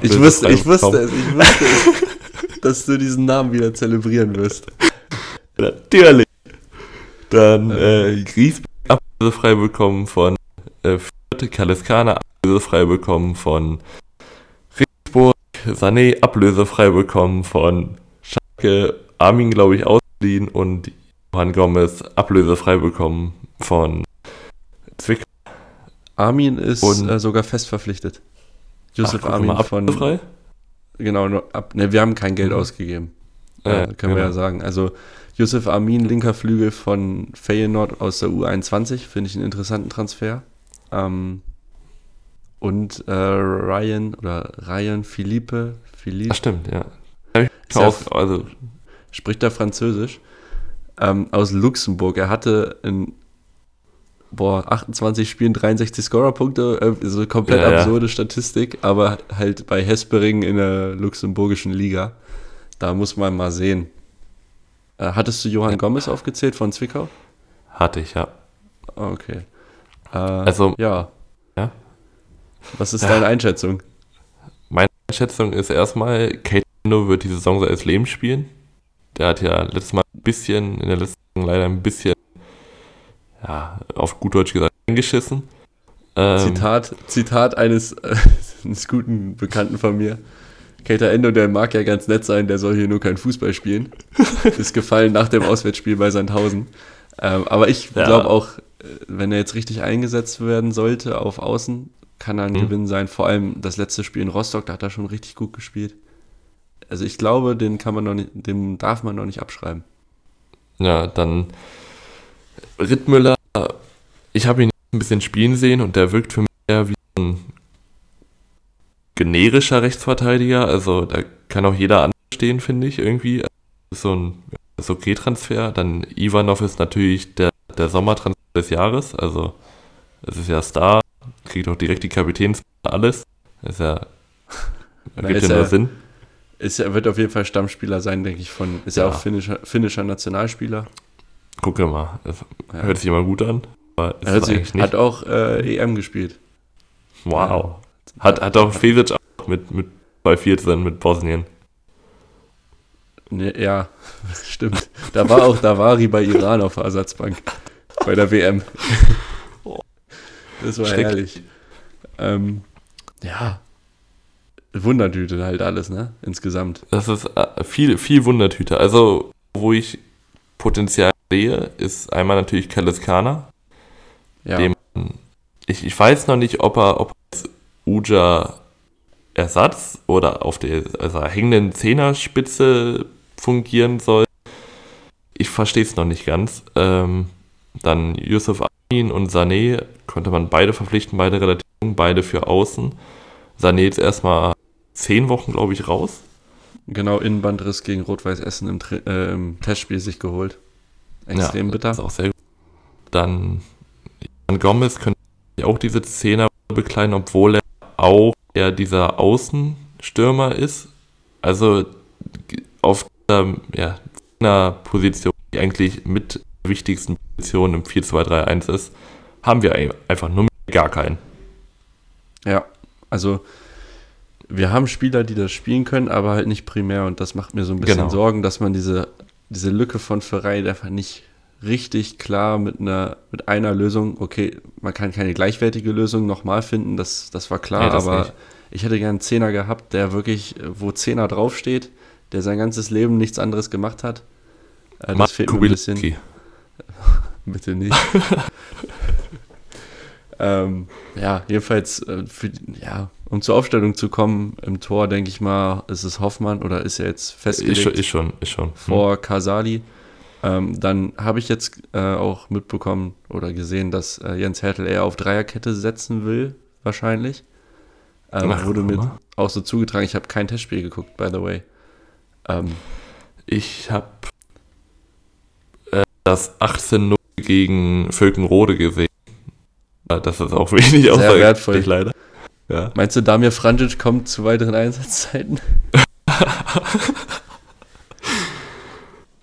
Ich wusste, ich wusste bekommen. es, ich wusste es, dass du diesen Namen wieder zelebrieren wirst. Natürlich. Dann äh, Griesbeck ablösefrei bekommen von äh, Fürth, Kaliskana ablösefrei bekommen von Regensburg, Sané ablösefrei bekommen von Schalke, Armin glaube ich ausgeliehen und Johann Gomez ablösefrei bekommen von Zwickau. Armin ist Und- äh, sogar fest verpflichtet. Josef Ach, Armin von. ablösefrei? Genau, ab, ne, wir haben kein Geld Mhm. ausgegeben. Äh, können wir genau. ja sagen. Also Josef Armin, linker Flügel von Feyenoord aus der U21, finde ich einen interessanten Transfer. Ähm, und äh, Ryan oder Ryan Philippe, Philippe Ach stimmt, ja. Ja aus, also spricht da Französisch, ähm, aus Luxemburg. Er hatte in boah, 28 Spielen 63 Scorerpunkte, äh, so komplett Ja, ja. absurde Statistik, aber halt bei Hespering in der luxemburgischen Liga. Da muss man mal sehen. Äh, hattest du Johann Gomez aufgezählt von Zwickau? hatte ich, ja. Okay. Äh, Also- ja. Was ist ja. deine Einschätzung? Meine Einschätzung ist erstmal, Kate wird die Saison seines Lebens spielen. Der hat ja letztes Mal ein bisschen, in der letzten Saison leider ein bisschen, ja, auf gut Deutsch gesagt, eingeschissen. Ähm, Zitat, Zitat eines, äh, eines guten Bekannten von mir. Kater Endo, der mag ja ganz nett sein, der soll hier nur kein Fußball spielen. Ist gefallen nach dem Auswärtsspiel bei Sandhausen. Ähm, aber ich ja. glaube auch, äh, wenn er jetzt richtig eingesetzt werden sollte auf Außen, kann er ein mhm. Gewinn sein. Vor allem das letzte Spiel in Rostock, da hat er schon richtig gut gespielt. Also ich glaube, den kann man noch nicht, dem darf man noch nicht abschreiben. Ja, dann Rittmüller, ich habe ihn ein bisschen spielen sehen und der wirkt für mich eher wie ein generischer Rechtsverteidiger. Also da kann auch jeder anstehen, finde ich, irgendwie. Das ist so ein ist okay Transfer. Dann Ivanov ist natürlich der, der Sommertransfer des Jahres. Also es ist ja Star, kriegt auch direkt die Kapitäns alles. Ist ja, Na, gibt ja nur Sinn. Ist, er wird auf jeden Fall Stammspieler sein, denke ich, von, ist ja, ja auch finnischer, finnischer Nationalspieler. Gucke mal, ja. hört sich immer gut an. Aber ist hört sich, hat auch äh, EM gespielt. Wow. Hat, hat auch Fesic auch mit, mit bei 14 mit Bosnien. Ne, ja, stimmt. Da war auch Davari bei Iran auf der Ersatzbank. Bei der WM. Das war Schreck. herrlich. Ähm, ja. Wundertüte halt alles, ne? Insgesamt. Das ist äh, viel, viel Wundertüte. Also, wo ich Potenzial sehe, ist einmal natürlich Kaliskana. Ja. Dem, ich, ich weiß noch nicht, ob er, ob er Uja Ersatz oder auf der also hängenden Zehnerspitze fungieren soll. Ich verstehe es noch nicht ganz. Ähm, dann Yusuf Amin und Sané konnte man beide verpflichten, beide relativ jung, beide für außen. Sané jetzt erstmal zehn Wochen, glaube ich, raus. Genau, Innenbandriss gegen Rot-Weiß Essen im, äh, im, Testspiel sich geholt. Extrem ja, bitter. Ist auch sehr gut. Dann Jan Gomez könnte auch diese Zehner bekleiden, obwohl er auch eher dieser Außenstürmer ist. Also auf der ja, Position, die eigentlich mit der wichtigsten Position im 4-2-3-1 ist, haben wir einfach nur gar keinen. Ja, also wir haben Spieler, die das spielen können, aber halt nicht primär und das macht mir so ein bisschen genau. Sorgen, dass man diese, diese Lücke von Verein einfach nicht richtig klar mit einer, mit einer Lösung, okay, man kann keine gleichwertige Lösung nochmal finden, das, das war klar, nee, das aber nicht. ich hätte gern einen Zehner gehabt, der wirklich, wo Zehner draufsteht, der sein ganzes Leben nichts anderes gemacht hat. Äh, das fehlt mir ein bisschen. Bitte nicht. ähm, ja, jedenfalls, äh, für, ja, um zur Aufstellung zu kommen, im Tor denke ich mal, ist es Hoffmann oder ist er jetzt festgelegt? Ist schon, ist schon. Ist schon. Hm. Vor Kasali. Ähm, dann habe ich jetzt äh, auch mitbekommen oder gesehen, dass äh, Jens Hertel eher auf Dreierkette setzen will, wahrscheinlich. Ähm, Ach, wurde mir auch so zugetragen. Ich habe kein Testspiel geguckt, by the way. Ähm, ich habe äh, das 18-0 gegen Völkenrode gesehen. Das ist auch wenig wertvoll. leider. Ja. Meinst du, Damir Franjic kommt zu weiteren Einsatzzeiten?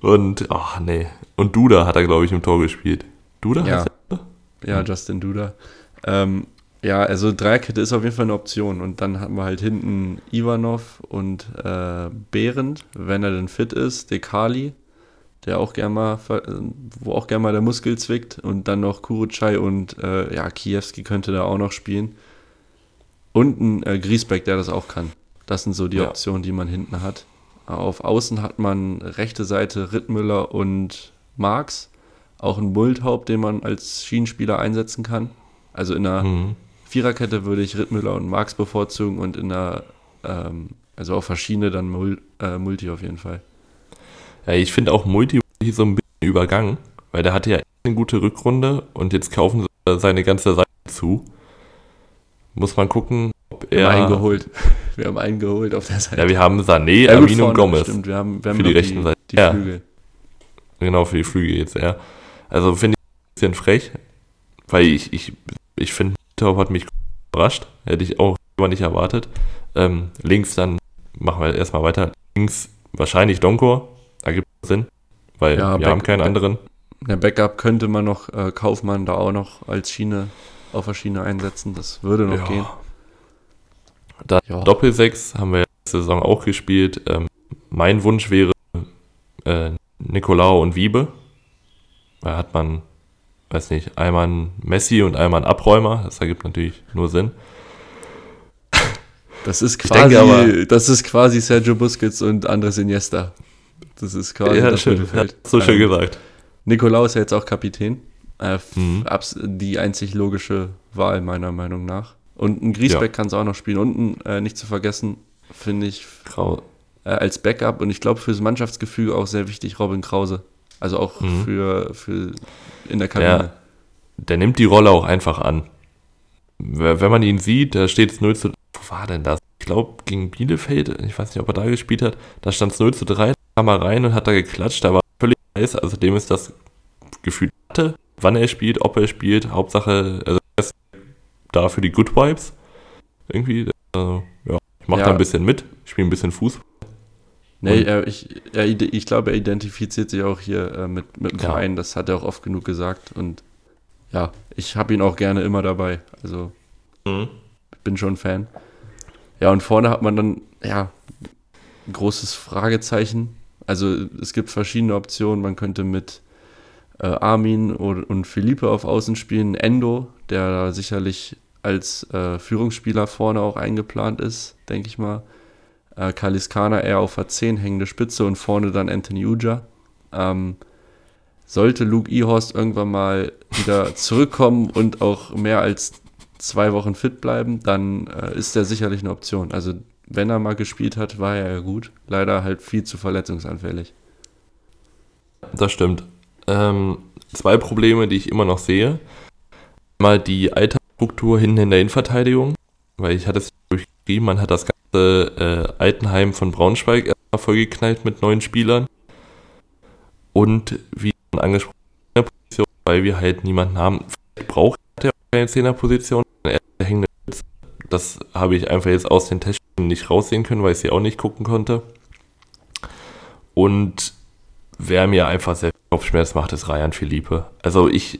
Und, ach nee. Und Duda hat er, glaube ich, im Tor gespielt. Duda? Ja, ja Justin Duda. Ähm, ja, also Dreierkette ist auf jeden Fall eine Option. Und dann haben wir halt hinten Ivanov und äh, Behrendt, wenn er denn fit ist, Dekali, der auch gerne mal, wo auch gerne mal der Muskel zwickt. Und dann noch Kurucay und äh, ja, Kiewski könnte da auch noch spielen. Und ein äh, Griesbeck, der das auch kann. Das sind so die ja. Optionen, die man hinten hat. Auf Außen hat man rechte Seite Rittmüller und Marx. Auch ein Multhaupt, den man als Schienenspieler einsetzen kann. Also in einer mhm. Viererkette würde ich Rittmüller und Marx bevorzugen und in einer, ähm, also auf verschiedene dann Mul äh, Multi auf jeden Fall. Ja, ich finde auch Multi so ein bisschen übergangen, weil der hatte ja eine gute Rückrunde und jetzt kaufen sie seine ganze Seite zu. Muss man gucken, ob er. Wir haben einen geholt. Wir haben einen geholt auf der Seite. Ja, wir haben Sané, ja, Amin und Gomez. Stimmt, wir haben, wir haben für die rechten Seite. Die ja. Flügel. Genau, für die Flügel jetzt, ja. Also finde ich ein bisschen frech, weil ich, ich, ich finde, Torp hat mich überrascht. Hätte ich auch immer nicht erwartet. Ähm, links dann machen wir erstmal weiter. Links wahrscheinlich Donkor. Ergibt Sinn, weil ja, wir Back, haben keinen anderen. Der Backup könnte man noch äh, Kaufmann da auch noch als Schiene auf der Schiene einsetzen. Das würde noch ja. gehen. Dann ja. Doppelsechs haben wir letzte Saison auch gespielt. Ähm, mein Wunsch wäre äh, Nicolau und Wiebe. Da hat man, weiß nicht, einmal einen Messi und einmal einen Abräumer. Das ergibt natürlich nur Sinn. Das ist quasi, aber, das ist quasi Sergio Busquets und Andres Iniesta. Das ist quasi ja, das schön, Mittelfeld. So schön ähm, gesagt. Nikolaus ist ja jetzt auch Kapitän. Äh, mhm. Die einzig logische Wahl meiner Meinung nach. Und ein Griesbeck ja. kann es auch noch spielen. Und äh, nicht zu vergessen, finde ich, Grau. Äh, als Backup und ich glaube fürs Mannschaftsgefüge auch sehr wichtig, Robin Krause. Also auch mhm. für, für in der Kabine. Der, der nimmt die Rolle auch einfach an. Wenn man ihn sieht, da steht es 0 zu. Wo war denn das? Ich glaube, gegen Bielefeld, ich weiß nicht, ob er da gespielt hat, da stand es 0 zu 3, kam er rein und hat da geklatscht, da war völlig heiß, also dem ist das Gefühl hatte, wann er spielt, ob er spielt, Hauptsache, also er ist da für die Good Vibes. Irgendwie, also, ja, ich mache ja. da ein bisschen mit, ich spiele ein bisschen Fußball. Nee, er, ich, er, ich glaube, er identifiziert sich auch hier äh, mit, mit dem ja. Verein, das hat er auch oft genug gesagt und ja, ich habe ihn auch gerne immer dabei, also mhm. ich bin schon Fan. Ja, und vorne hat man dann, ja, ein großes Fragezeichen. Also es gibt verschiedene Optionen, man könnte mit äh, Armin und, und Philippe auf Außen spielen, Endo, der sicherlich als äh, Führungsspieler vorne auch eingeplant ist, denke ich mal äh, Kaliskana eher auf der 10 hängende Spitze und vorne dann Anthony Uja. Ähm, sollte Luke Ehorst irgendwann mal wieder zurückkommen und auch mehr als zwei Wochen fit bleiben, dann äh, ist er sicherlich eine Option. Also wenn er mal gespielt hat, war er ja gut. Leider halt viel zu verletzungsanfällig. Das stimmt. Ähm, zwei Probleme, die ich immer noch sehe. Mal die Altersstruktur hinten in der Innenverteidigung, weil ich hatte es durchgeschrieben, man hat das äh, Altenheim von Braunschweig erstmal vollgeknallt mit neuen Spielern. Und wie schon angesprochen, Position, weil wir halt niemanden haben. Vielleicht braucht er keine Zehnerposition. Das habe ich einfach jetzt aus den Tests nicht raussehen können, weil ich sie auch nicht gucken konnte. Und wer mir einfach sehr Kopfschmerz macht, ist Ryan Philippe. Also ich,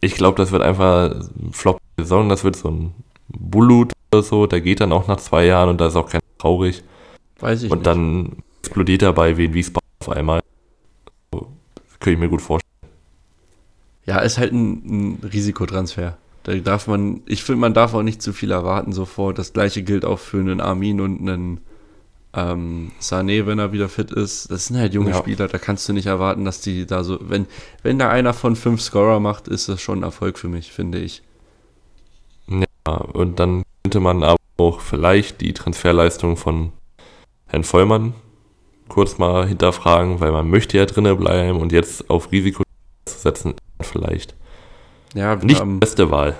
ich glaube, das wird einfach ein Flop-Saison. Das wird so ein Bullut oder so, der geht dann auch nach zwei Jahren und da ist auch kein traurig. Weiß ich Und nicht. dann explodiert er bei Wien Wiesbaden auf einmal. So, könnte ich mir gut vorstellen. Ja, ist halt ein, ein Risikotransfer. Da darf man, ich finde, man darf auch nicht zu viel erwarten sofort. Das gleiche gilt auch für einen Armin und einen ähm, Sané, wenn er wieder fit ist. Das sind halt junge ja. Spieler, da kannst du nicht erwarten, dass die da so, wenn, wenn da einer von fünf Scorer macht, ist das schon ein Erfolg für mich, finde ich. Ja, und dann könnte man aber auch vielleicht die Transferleistung von Herrn Vollmann kurz mal hinterfragen, weil man möchte ja drinnen bleiben und jetzt auf Risiko zu setzen, vielleicht ja, nicht haben, die beste Wahl.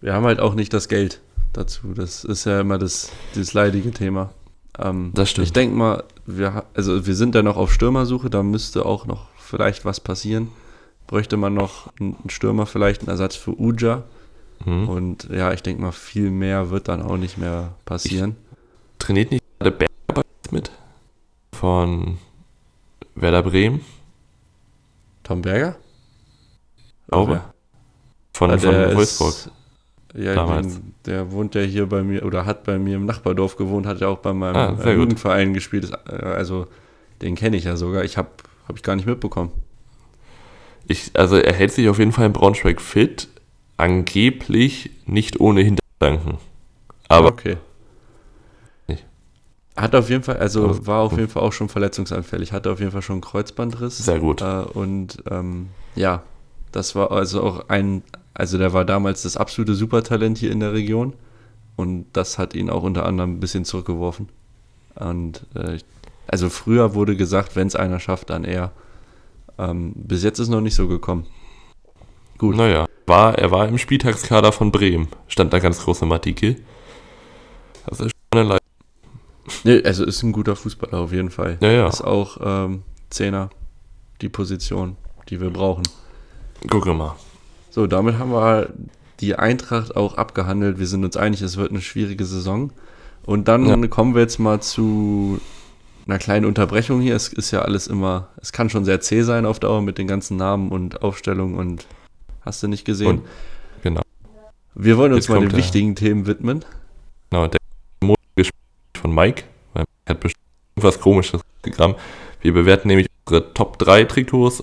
Wir haben halt auch nicht das Geld dazu. Das ist ja immer das, das leidige Thema. Ähm, das stimmt. Ich denke mal, wir, also wir sind ja noch auf Stürmersuche, da müsste auch noch vielleicht was passieren. Bräuchte man noch einen Stürmer, vielleicht einen Ersatz für Uja. Mhm. Und ja, ich denke mal, viel mehr wird dann auch nicht mehr passieren. Ich, trainiert nicht gerade Berger mit? Von Werder Bremen? Tom Berger? Glaube. Okay. Von, ja, von Wolfsburg. Ist, ja, den, der wohnt ja hier bei mir oder hat bei mir im Nachbardorf gewohnt, hat ja auch bei meinem ah, äh, Jugendverein gespielt. Äh, also den kenne ich ja sogar. Ich habe hab ich gar nicht mitbekommen. Ich, also er hält sich auf jeden Fall in Braunschweig fit angeblich nicht ohne Hintergedanken. Aber okay. Hat auf jeden Fall, also war auf jeden Fall auch schon verletzungsanfällig, hatte auf jeden Fall schon einen Kreuzbandriss. Sehr gut. Äh, und ähm, ja, das war also auch ein, also der war damals das absolute Supertalent hier in der Region. Und das hat ihn auch unter anderem ein bisschen zurückgeworfen. Und äh, also früher wurde gesagt, wenn es einer schafft, dann er. Ähm, bis jetzt ist noch nicht so gekommen. Gut. Naja war, er war im Spieltagskader von Bremen, stand da ganz groß im Artikel. Das ist schon eine Leistung. Nee, also ist ein guter Fußballer auf jeden Fall. Ja, ja. Ist auch ähm, Zehner, die Position, die wir brauchen. Gucke mal. So, damit haben wir die Eintracht auch abgehandelt. Wir sind uns einig, es wird eine schwierige Saison. Und dann ja. kommen wir jetzt mal zu einer kleinen Unterbrechung hier. Es ist ja alles immer, es kann schon sehr zäh sein auf Dauer mit den ganzen Namen und Aufstellungen und Hast du nicht gesehen? Und, genau. Wir wollen uns Jetzt mal den wichtigen Themen widmen. Genau, der von Mike, weil Mike hat bestimmt was komisches gegraben. Wir bewerten nämlich unsere Top 3 Trikots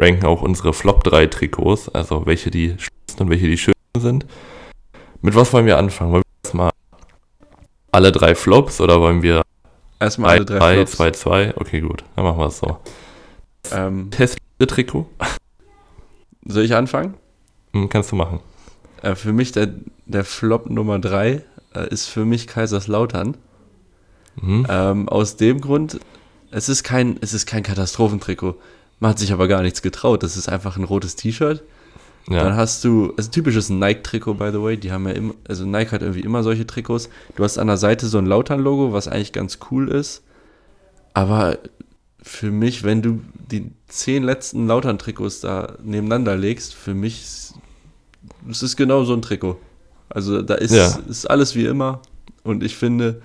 ranken auch unsere Flop 3 Trikots, also welche die schönsten und welche die schönsten sind. Mit was wollen wir anfangen? Wollen wir erstmal alle drei Flops oder wollen wir Erstmal alle drei 3, Flops. 2, 2? Okay, gut, dann machen wir es so. Ähm, Hässliche Trikot? soll ich anfangen? Hm, kannst du machen. Äh, für mich der, der Flop Nummer 3 äh, ist für mich Kaiserslautern. Mhm. Ähm, aus dem Grund, es ist kein, es ist kein Katastrophentrikot. Man hat sich aber gar nichts getraut. Das ist einfach ein rotes T-Shirt. Dann Ja, hast du, also typisches Nike-Trikot, by the way. Die haben ja immer, also Nike hat irgendwie immer solche Trikots. Du hast an der Seite so ein Lautern-Logo, was eigentlich ganz cool ist. Aber für mich, wenn du die zehn letzten Lautern-Trikots da nebeneinander legst, für mich, ist- es ist genau so ein Trikot. Also da ist, Ja. ist alles wie immer. Und ich finde,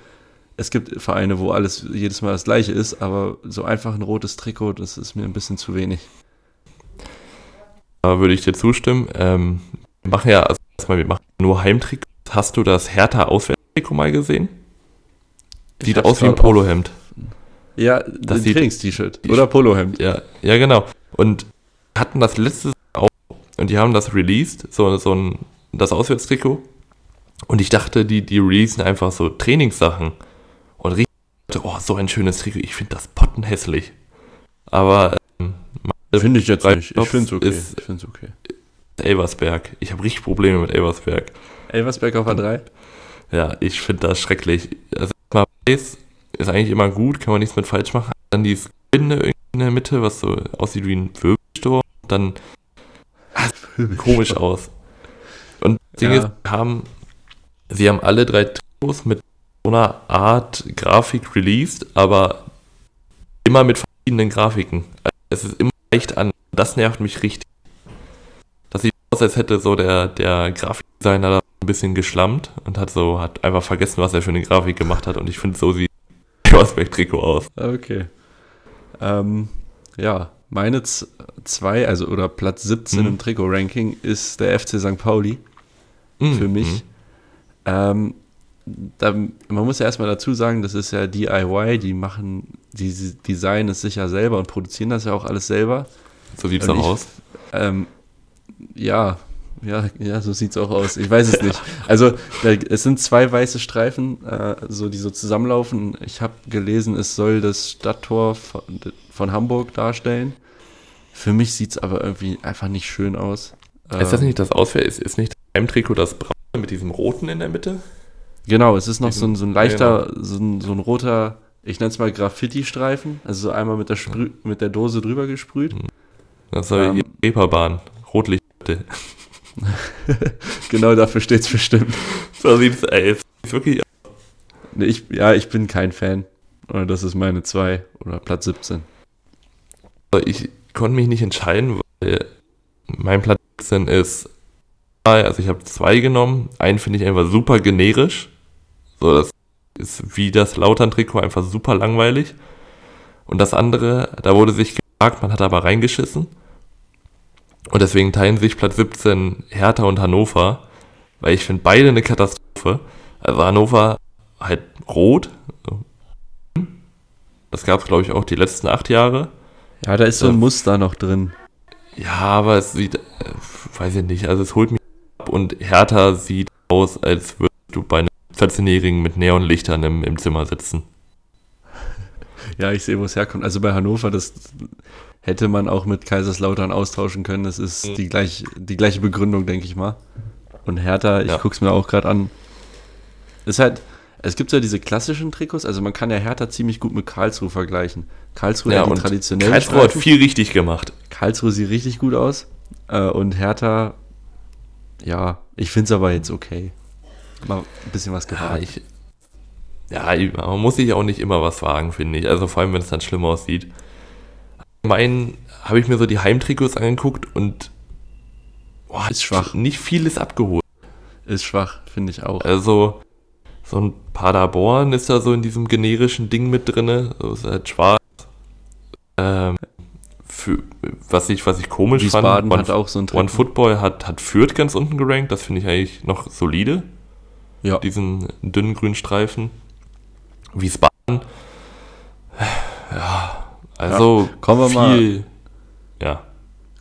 es gibt Vereine, wo alles jedes Mal das gleiche ist, aber so einfach ein rotes Trikot, das ist mir ein bisschen zu wenig. da würde ich dir zustimmen. Ähm, wir machen ja, also erstmal, wir machen nur Heimtrikots. Hast du das Hertha Auswärtstrikot mal gesehen? Sieht aus wie ein Polohemd. Ja, Das sieht- Trainings-T-Shirt oder Polohemd. Ja, ja, genau. Und hatten das letztes auch und die haben das released, so, so ein, das Auswärtstrikot. Und ich dachte, die, die releasen einfach so Trainingssachen. Richtig, oh, so ein schönes Trikot. Ich finde das pottenhässlich. Aber ähm, Finde ich jetzt drei nicht. Ich finde es okay. ist- ich finde es okay. Elversberg. Ich habe richtig Probleme mit Elversberg. Elversberg auf A3? Ja, ich finde das schrecklich. Also erstmal weiß ist eigentlich immer gut, kann man nichts mit falsch machen. Dann die Spinne irgendwie in der Mitte, was so aussieht wie ein Wirbelsturm. Dann komisch aus. Und das Ding Ja. ist, haben, sie haben alle drei Trikots mit so einer Art Grafik released, aber immer mit verschiedenen Grafiken. Also es ist immer leicht an. Das nervt mich richtig. Das sieht aus, als hätte so der, der Grafikdesigner da ein bisschen geschlammt und hat so, hat einfach vergessen, was er für eine Grafik gemacht hat. Und ich finde, so sieht das Trikot aus. Okay. Ähm, ja, meine z- zwei, also oder Platz 17 Mhm. im Trikot-Ranking ist der FC St. Pauli Mhm. für mich. Ähm, da, man muss ja erstmal dazu sagen, das ist ja DIY, die machen, die sie designen es sicher selber und produzieren das ja auch alles selber. So sieht es auch aus. Ähm, ja, ja, ja, so sieht's auch aus. Ich weiß es nicht. Also da, es sind zwei weiße Streifen, äh, so die so zusammenlaufen. Ich habe gelesen, es soll das Stadttor von, von Hamburg darstellen. Für mich sieht's aber irgendwie einfach nicht schön aus. ist das Ähm, nicht das Auswehr? Ist, ist nicht im Trikot das braune mit diesem roten in der Mitte? Genau, es ist noch so ein, so ein leichter, Genau. so ein, so ein roter, ich nenne es mal Graffiti-Streifen. Also so einmal mit der, Sprü mit der Dose drüber gesprüht. Das soll Ähm. die Reeperbahn. Rotlicht. Genau dafür steht's bestimmt. So sieht es, ey. Es ist wirklich Nee, ich, ja, ich bin kein Fan. Oder das ist meine 2 oder Platz 17. Also ich konnte mich nicht entscheiden, weil mein Platz 17 ist, also ich habe zwei genommen. Einen finde ich einfach super generisch. So, das ist wie das Lautern-Trikot einfach super langweilig. Und das andere, da wurde sich gefragt, man hat aber reingeschissen. Und deswegen teilen sich Platz 17 Hertha und Hannover, weil ich finde beide eine Katastrophe. Also Hannover halt rot. Das gab es, glaube ich, auch die letzten acht Jahre. Ja, da ist so ein. Muster noch drin. Ja, aber es sieht, äh, weiß ich nicht, also es holt mich ab und Hertha sieht aus, als würdest du bei einem 14-Jährigen mit Neonlichtern im, im Zimmer sitzen. Ja, ich sehe, wo es herkommt. Also bei Hannover, das hätte man auch mit Kaiserslautern austauschen können. Das ist Mhm. die, gleich, die gleiche Begründung, denke ich mal. Und Hertha, ich Ja. gucke es mir auch gerade an. Ist halt, es gibt ja diese klassischen Trikots, also man kann ja Hertha ziemlich gut mit Karlsruhe vergleichen. Karlsruhe Ja, hat traditionellen Karlsruhe hat Streifen. viel richtig gemacht. Karlsruhe sieht richtig gut aus. Äh, und Hertha, ja, ich finde es aber jetzt okay. Mal ein bisschen was Ja, gewagt. ich, ja, ich- man muss sich auch nicht immer was wagen, finde ich. Also vor allem, wenn es dann schlimm aussieht. Mein habe ich mir so die Heimtrikots angeguckt und boah, Ist schwach. Nicht viel ist abgeholt. Ist schwach, finde ich auch. Also, so ein Paderborn ist da so in diesem generischen Ding mit drinne. So ist halt schwarz. Ähm, für, was, ich, was ich komisch Wiesbaden fand, hat auch so ein One Football hat, hat Fürth ganz unten gerankt. Das finde ich eigentlich noch solide. Ja. Diesen dünnen grünen Streifen. Wiesbaden. Ja, also ja, kommen wir viel, mal. Ja.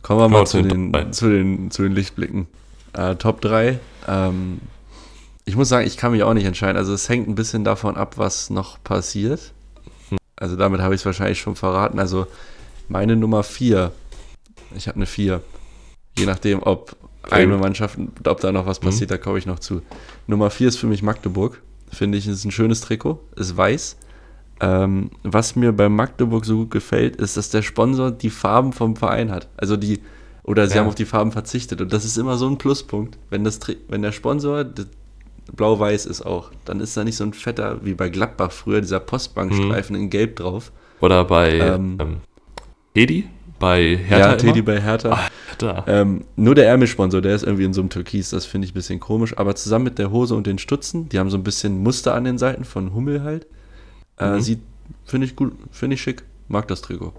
Kommen wir mal zu den, zu, den, zu den Lichtblicken. Äh, Top 3. Ähm, ich muss sagen, ich kann mich auch nicht entscheiden. Also es hängt ein bisschen davon ab, was noch passiert. Hm. Also damit habe ich es wahrscheinlich schon verraten. Also meine Nummer 4. Ich habe eine 4. Je nachdem, ob eine Mannschaft, ob da noch was mhm. passiert, mhm. da komme ich noch zu. Nummer 4 ist für mich Magdeburg. Finde ich, ist ein schönes Trikot. Ist weiß. Ähm, was mir bei Magdeburg so gut gefällt, ist, dass der Sponsor die Farben vom Verein hat. Also die, oder sie ja. haben auf die Farben verzichtet. Und das ist immer so ein Pluspunkt. Wenn, das, wenn der Sponsor blau-weiß ist auch, dann ist da nicht so ein fetter, wie bei Gladbach früher, dieser Postbankstreifen mhm. in Gelb drauf. Oder bei ähm, ähm, Teddy? Bei Hertha? Ja, Teddy bei Hertha. Ach, ähm, nur der Ärmelsponsor, der ist irgendwie in so einem Türkis, das finde ich ein bisschen komisch. Aber zusammen mit der Hose und den Stutzen, die haben so ein bisschen Muster an den Seiten von Hummel halt. Äh, mhm. Sieht, finde ich gut, finde ich schick. Mag das Trikot.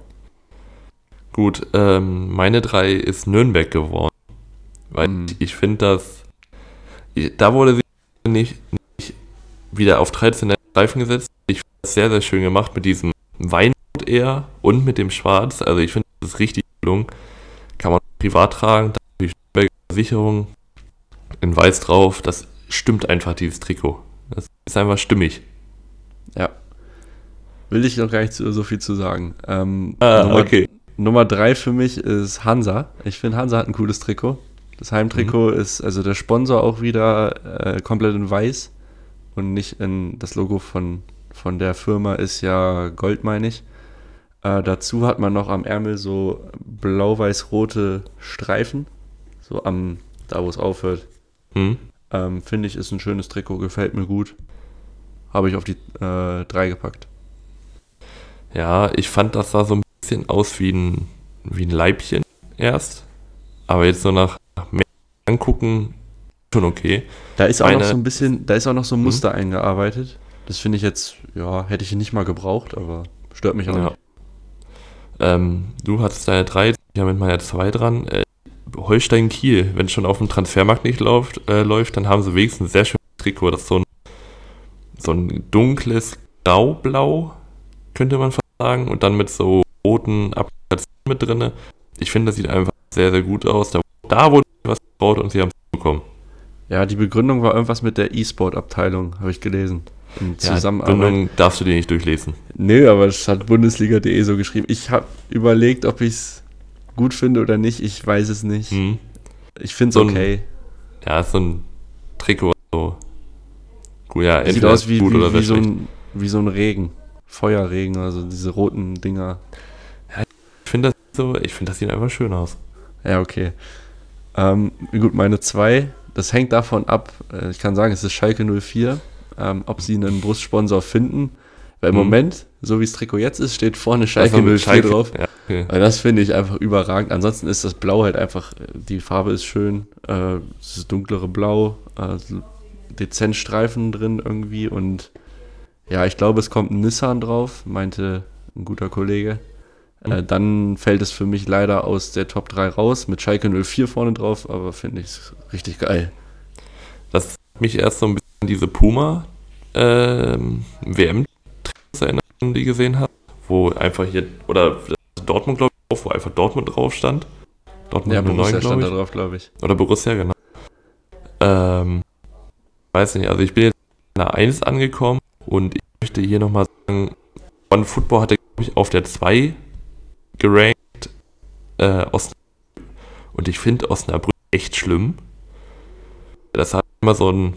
Gut, ähm, meine drei ist Nürnberg geworden. Weil mhm. ich, finde, dass da wurde sie nicht, nicht wieder auf traditionelle Streifen gesetzt. Ich finde das sehr, sehr schön gemacht mit diesem Weinrot eher und mit dem Schwarz. Also ich finde, das ist richtig gelungen. Kann man privat tragen. Da die Versicherung in Weiß drauf. Das stimmt einfach, dieses Trikot. Das ist einfach stimmig. Ja, Will ich noch gar nicht so, so viel zu sagen. Ähm, ah, Nummer, okay. Nummer drei für mich ist Hansa. Ich finde, Hansa hat ein cooles Trikot. Das Heimtrikot mhm. ist, also der Sponsor auch wieder äh, komplett in weiß und nicht in das Logo von, von der Firma ist ja Gold, meine ich. Äh, dazu hat man noch am Ärmel so blau-weiß-rote Streifen, so am, da wo es aufhört. Mhm. Ähm, Finde ich, ist ein schönes Trikot, gefällt mir gut. Habe ich auf die äh, drei gepackt. Ja, ich fand, das sah so ein bisschen aus wie ein, wie ein Leibchen erst. Aber jetzt so nach, nach mehr angucken, schon okay. Da ist auch Meine, noch so ein bisschen, da ist auch noch so ein hm? Muster hm? eingearbeitet. Das finde ich jetzt, ja, hätte ich nicht mal gebraucht, aber stört mich auch ja. nicht. Ähm, du hattest deine drei, ich habe mit meiner zwei dran. Äh, Holstein Kiel, wenn es schon auf dem Transfermarkt nicht läuft, äh, läuft, dann haben sie wenigstens ein sehr schönes Trikot. Das ist so ein, so ein dunkles Graublau, könnte man sagen, und dann mit so roten Applikationen mit drin. Ich finde, das sieht einfach sehr, sehr gut aus. Da, da wurde was gebaut und sie haben es bekommen. Ja, die Begründung war irgendwas mit der E-Sport-Abteilung, habe ich gelesen. In Zusammenarbeit. Ja, darfst du dir nicht durchlesen. Nö, aber es hat Bundesliga.de so geschrieben. Ich habe überlegt, ob ich es gut finde oder nicht. Ich weiß es nicht. Hm. Ich finde es so okay. ja, so ein Trikot. So. Gut, ja, Sieht aus wie, wie, wie, so ein, wie so ein Regen. Feuerregen, also diese roten Dinger. Ja, ich finde das so, ich finde das sieht einfach schön aus. Ja, okay. Ähm, gut, meine zwei, das hängt davon ab, äh, ich kann sagen, es ist Schalke 04, ähm, ob sie einen Brustsponsor finden. Weil im hm. Moment, so wie das Trikot jetzt ist, steht vorne Schalke 04 Schalke. drauf. Ja, okay. Das finde ich einfach überragend. Ansonsten ist das Blau halt einfach, die Farbe ist schön, äh, es ist dunklere Blau, äh, dezent Streifen drin irgendwie und ja, ich glaube, es kommt ein Nissan drauf, meinte ein guter Kollege. Mhm. Äh, dann fällt es für mich leider aus der Top 3 raus, mit Schalke 04 vorne drauf, aber finde ich richtig geil. Mich erst so ein bisschen an diese Puma ähm, WM erinnert, die gesehen habe, wo einfach hier, oder Dortmund, glaube ich, wo einfach Dortmund drauf stand. Dortmund ja, Borussia 9, stand da drauf, glaube ich. Oder Borussia, genau. Ähm, weiß nicht, also ich bin jetzt in der 1 angekommen und ich möchte hier nochmal sagen, One Football hatte, glaube ich, auf der 2 gerankt. Äh, und ich finde Osnabrück echt schlimm. Das hat immer so ein,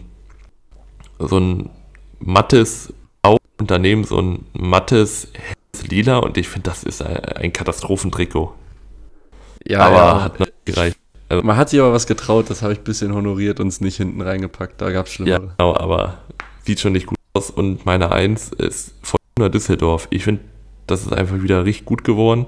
so ein mattes daneben so ein mattes Lila und ich finde, das ist ein Katastrophentrikot. Ja, aber ja. hat noch gereicht. Also, Man hat sich aber was getraut, das habe ich ein bisschen honoriert und es nicht hinten reingepackt. Da gab es schlimmere. Ja, genau, aber sieht schon nicht gut aus und meine Eins ist von Düsseldorf. Ich finde, das ist einfach wieder richtig gut geworden.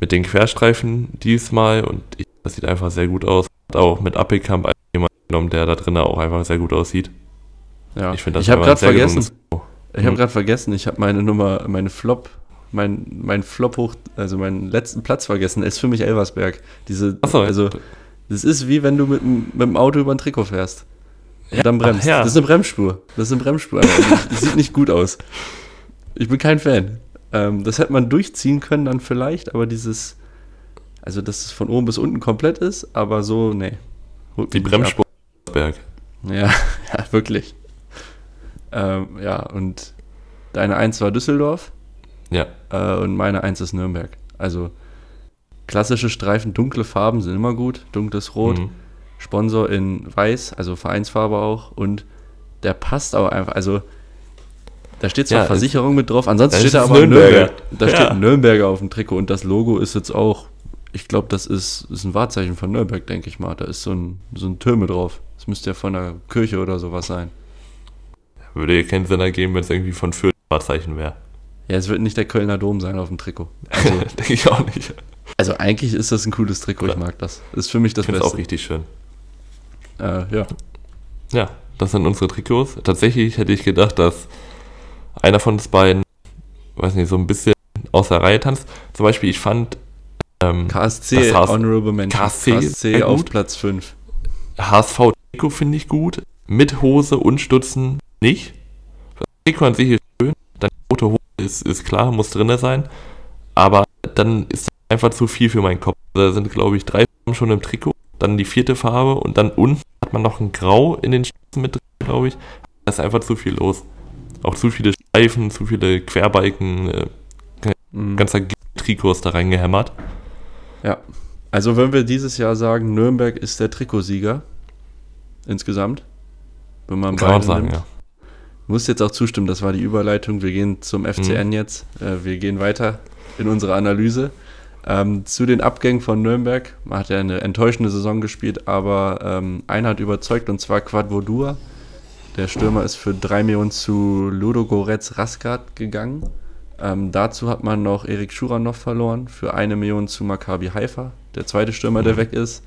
Mit den Querstreifen diesmal und ich, das sieht einfach sehr gut aus. Auch mit Appelkamp jemand genommen, der da drinnen auch einfach sehr gut aussieht. Ja, ich finde das Ich habe gerade vergessen. Ich habe mhm. gerade vergessen, ich habe meine Nummer, meine Flop, mein, mein Flop hoch, also meinen letzten Platz vergessen. ist für mich Elversberg. Diese, so, also, das ist wie wenn du mit, mit dem Auto über ein Trikot fährst. Ja, dann bremst. ja. Das ist eine Bremsspur. Das ist eine Bremsspur. Aber das sieht nicht gut aus. Ich bin kein Fan. Ähm, das hätte man durchziehen können dann vielleicht, aber dieses, also dass es von oben bis unten komplett ist, aber so, nee. Ab. Bremsspur. Ja, ja, wirklich. Ähm, ja, und deine Eins war Düsseldorf Ja. äh, und meine Eins ist Nürnberg. Also klassische Streifen, dunkle Farben sind immer gut. Dunkles Rot, Mhm. Sponsor in Weiß, also Vereinsfarbe auch. Und der passt aber einfach, also da steht zwar Ja, Versicherung mit drauf, ansonsten steht ist da aber Nürnberger. Nürnberger. Da Ja. steht Nürnberger auf dem Trikot und das Logo ist jetzt auch, ich glaube, das ist, ist ein Wahrzeichen von Nürnberg, denke ich mal. Da ist so ein, so ein Türme drauf. Das müsste ja von einer Kirche oder sowas sein. Würde ja keinen Sinn ergeben, wenn es irgendwie von Fürth ein Wahrzeichen wäre. Ja, es wird nicht der Kölner Dom sein auf dem Trikot. Also, Denke ich auch nicht. also eigentlich ist das ein cooles Trikot, ich Ja. mag das. Ist für mich das Ich finde es auch Beste. richtig schön. Äh, ja. Ja, das sind unsere Trikots. Tatsächlich hätte ich gedacht, dass einer von uns beiden, weiß nicht, so ein bisschen aus der Reihe tanzt. Zum Beispiel, ich fand ähm, KSC, Das Honorable Mention. KSC KSC auf gut. Platz 5. HSV-Trikot finde ich gut. Mit Hose und Stutzen nicht. Das Trikot an sich ist schön. Dann rote Hose ist, ist klar, muss drin sein. Aber dann ist das einfach zu viel für meinen Kopf. Da sind, glaube ich, drei Farben schon im Trikot. Dann die vierte Farbe und dann unten hat man noch ein Grau in den Stutzen mit drin, glaube ich. Da ist einfach zu viel los. Auch zu viele Streifen, zu viele Querbalken, äh, Mhm. ganzer Trikots da reingehämmert. Ja. Also wenn wir dieses Jahr sagen, Nürnberg ist der Trikotsieger insgesamt, wenn man Kann beide sagen, nimmt. ja. Muss jetzt auch zustimmen, das war die Überleitung. Wir gehen zum FCN Mhm. jetzt. Äh, wir gehen weiter in unserer Analyse. Ähm, zu den Abgängen von Nürnberg. Man hat ja eine enttäuschende Saison gespielt, aber ähm, einer hat überzeugt und zwar Quadvodua. Der Stürmer ist für 3 Millionen zu Ludogorets Raskat gegangen. Ähm, dazu hat man noch Erik Schuranov verloren für eine Million zu Maccabi Haifa, der zweite Stürmer, der Mhm. weg ist.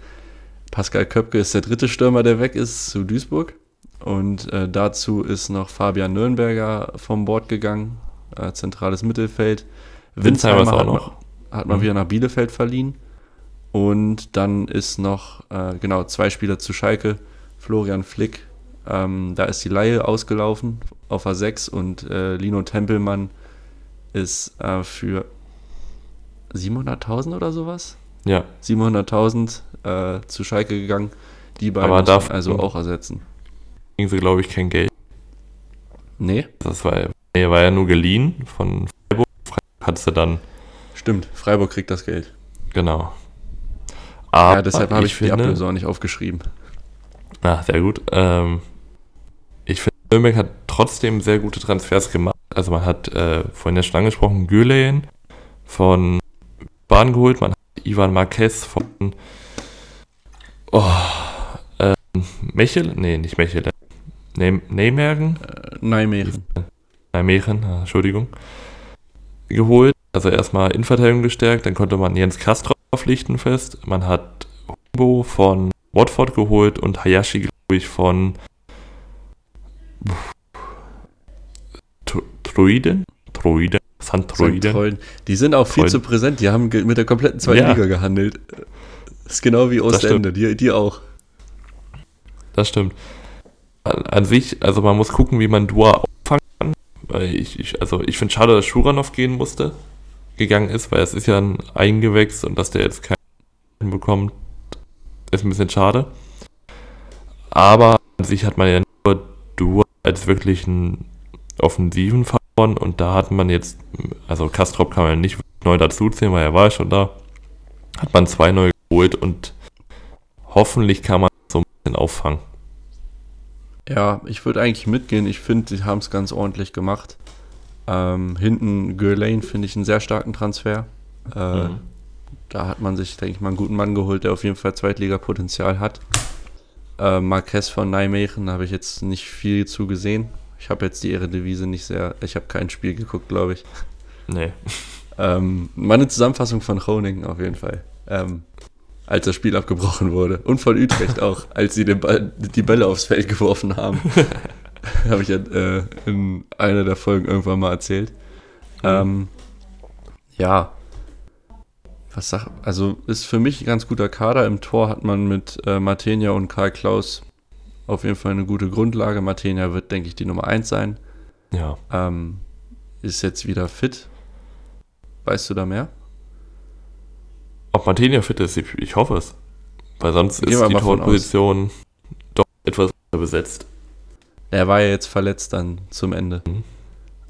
Pascal Köpke ist der dritte Stürmer, der weg ist zu Duisburg. Und äh, dazu ist noch Fabian Nürnberger vom Bord gegangen, äh, zentrales Mittelfeld. Auch hat, noch. Man, hat man Mhm. wieder nach Bielefeld verliehen. Und dann ist noch, äh, genau, zwei Spieler zu Schalke. Florian Flick, ähm, da ist die Laie ausgelaufen auf A6 und äh, Lino Tempelmann ist äh, für 700.000 oder sowas? Ja, 700.000 äh, zu Schalke gegangen. Die beiden Aber darf- also auch ersetzen. kriegen sie, glaube ich, kein Geld. Nee, Das war, nee, war ja nur geliehen von Freiburg. Freiburg hat sie dann, stimmt. Freiburg kriegt das Geld. genau. Aber ja, deshalb habe ich, die finde, Ablöse auch nicht aufgeschrieben. Ah, sehr gut. Ähm, ich finde, Nürnberg hat trotzdem sehr gute Transfers gemacht. Also man hat äh, vorhin ja schon angesprochen, Güleyen von Bahn geholt, man hat Ivan Marquez von oh, ähm, Mechel, nee, nicht Mechel, Ne- Nijmegen, Äh, Nijmegen. Nijmegen, ah, Entschuldigung, geholt. Also erstmal Innenverteidigung gestärkt, dann konnte man Jens Kastrop verpflichten fest. Man hat Humbo von Watford geholt und Hayashi, glaube ich, von Troiden? Troiden? Troiden? Treuen. Die sind auch viel Treuen. zu präsent. Die haben mit der kompletten zweiten Ja. Liga gehandelt. Das ist genau wie Ostende. Die, die auch. Das stimmt. An, an sich, also man muss gucken, wie man Dua auffangen kann. Ich, ich, also ich finde schade, dass Schuranov gehen musste, gegangen ist, weil es ist ja ein Eingewächs und dass der jetzt keinen bekommt, ist ein bisschen schade. Aber an sich hat man ja nur Dua als wirklich einen offensiven verloren und da hat man jetzt, also Kastrop kann man nicht neu dazuzählen, weil er war ja schon da. Hat man zwei neue geholt und hoffentlich kann man so ein bisschen auffangen. Ja, ich würde eigentlich mitgehen. Ich finde, sie haben es ganz ordentlich gemacht. Ähm, hinten Gurlane finde ich einen sehr starken Transfer. Äh, Mhm. Da hat man sich, denke ich mal, einen guten Mann geholt, der auf jeden Fall Zweitliga-Potenzial hat. Äh, Marquez von Nijmegen habe ich jetzt nicht viel zu gesehen. Ich habe jetzt die Eredivisie nicht sehr, ich habe kein Spiel geguckt, glaube ich. Nee. Ähm, meine Zusammenfassung von Groningen auf jeden Fall. Ähm, als das Spiel abgebrochen wurde. Und von Utrecht auch, als sie den Ball, die Bälle aufs Feld geworfen haben. Habe ich ja äh, in einer der Folgen irgendwann mal erzählt. Ähm, ja. Was sag, also ist für mich ein ganz guter Kader. Im Tor hat man mit äh, Martenia und Karl Klaus auf jeden Fall eine gute Grundlage. Matenia wird, denke ich, die Nummer 1 sein. Ja. Ähm, ist jetzt wieder fit. Weißt du da mehr? Ob Martinia fit ist, ich, ich hoffe es. Weil sonst Gehen ist die Torposition doch etwas besetzt. Er war ja jetzt verletzt dann zum Ende. Mhm.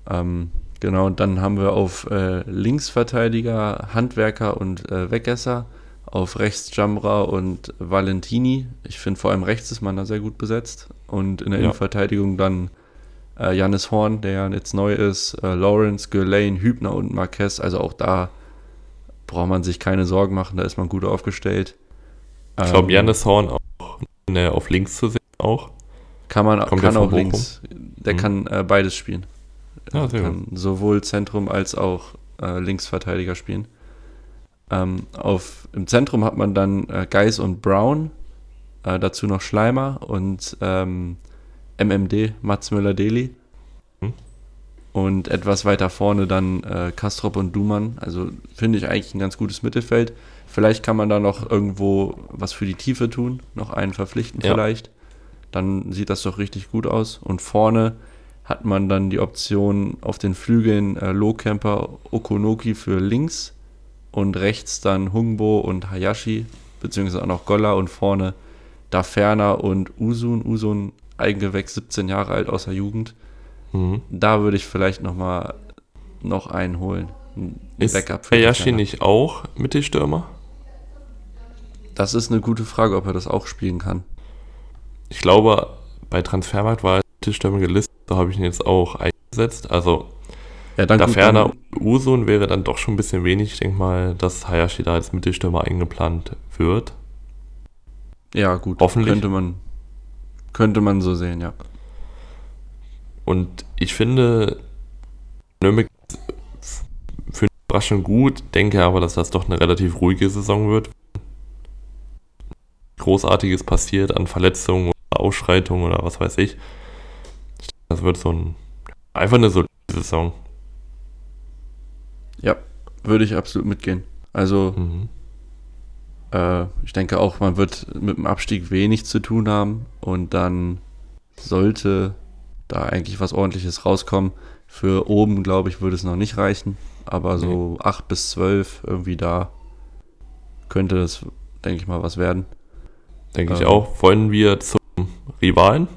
Ähm, genau, und dann haben wir auf äh, Linksverteidiger Handwerker und äh, Weggesser, auf rechts Jamra und Valentini. Ich finde vor allem rechts ist man da sehr gut besetzt. Und in der Ja. Innenverteidigung dann äh, Jannis Horn, der ja jetzt neu ist, äh, Lawrence, Gürlane, Hübner und Marquez. Also auch da braucht man sich keine Sorgen machen, da ist man gut aufgestellt. Ich glaube, Ähm, Janis Horn auch äh, auf links zu sehen auch. Kann man Kommt kann auch Bochum? links. Der Mhm. kann äh, beides spielen. Ja, sehr kann sowohl Zentrum als auch äh, Linksverteidiger spielen. Ähm, auf, Im Zentrum hat man dann äh, Geis und Brown, äh, dazu noch Schleimer und ähm, MMD, Mats Müller-Deli. Mhm. Und etwas weiter vorne dann äh, Kastrop und Dumann. Also finde ich eigentlich ein ganz gutes Mittelfeld. Vielleicht kann man da noch irgendwo was für die Tiefe tun, noch einen verpflichten Ja. vielleicht. Dann sieht das doch richtig gut aus. Und vorne hat man dann die Option auf den Flügeln äh, Lohkemper Okonoki für links und rechts dann Hungbo und Hayashi, beziehungsweise auch noch Golla und vorne Daferna und Usun. Usun, Eigengewächs, 17 Jahre alt aus der Jugend. Mhm. Da würde ich vielleicht noch mal noch einen holen. Ein Ist Backup für Hayashi Daferna. nicht auch Mittelstürmer? Das ist eine gute Frage, ob er das auch spielen kann. Ich glaube, bei Transfermarkt war er Mittelstürmer gelistet, da habe ich ihn jetzt auch eingesetzt. Also Ja, da ferner Usun wäre dann doch schon ein bisschen wenig. Ich denke mal, dass Hayashi da als Mittelstürmer eingeplant wird. Ja, gut. Hoffentlich. Könnte man, könnte man so sehen, ja. Und ich finde, Nürnberg für eine Überraschung gut, denke aber, dass das doch eine relativ ruhige Saison wird. Großartiges passiert an Verletzungen oder Ausschreitungen oder was weiß ich. Ich denke, Das wird so ein einfach eine solide Saison. Würde ich absolut mitgehen. Also, Mhm. äh, ich denke auch, man wird mit dem Abstieg wenig zu tun haben und dann sollte da eigentlich was ordentliches rauskommen. Für oben, glaube ich, würde es noch nicht reichen, aber so 8 bis 12 irgendwie da könnte das, denke ich mal, was werden. Denke ich Ähm. auch. Wollen wir zum Rivalen?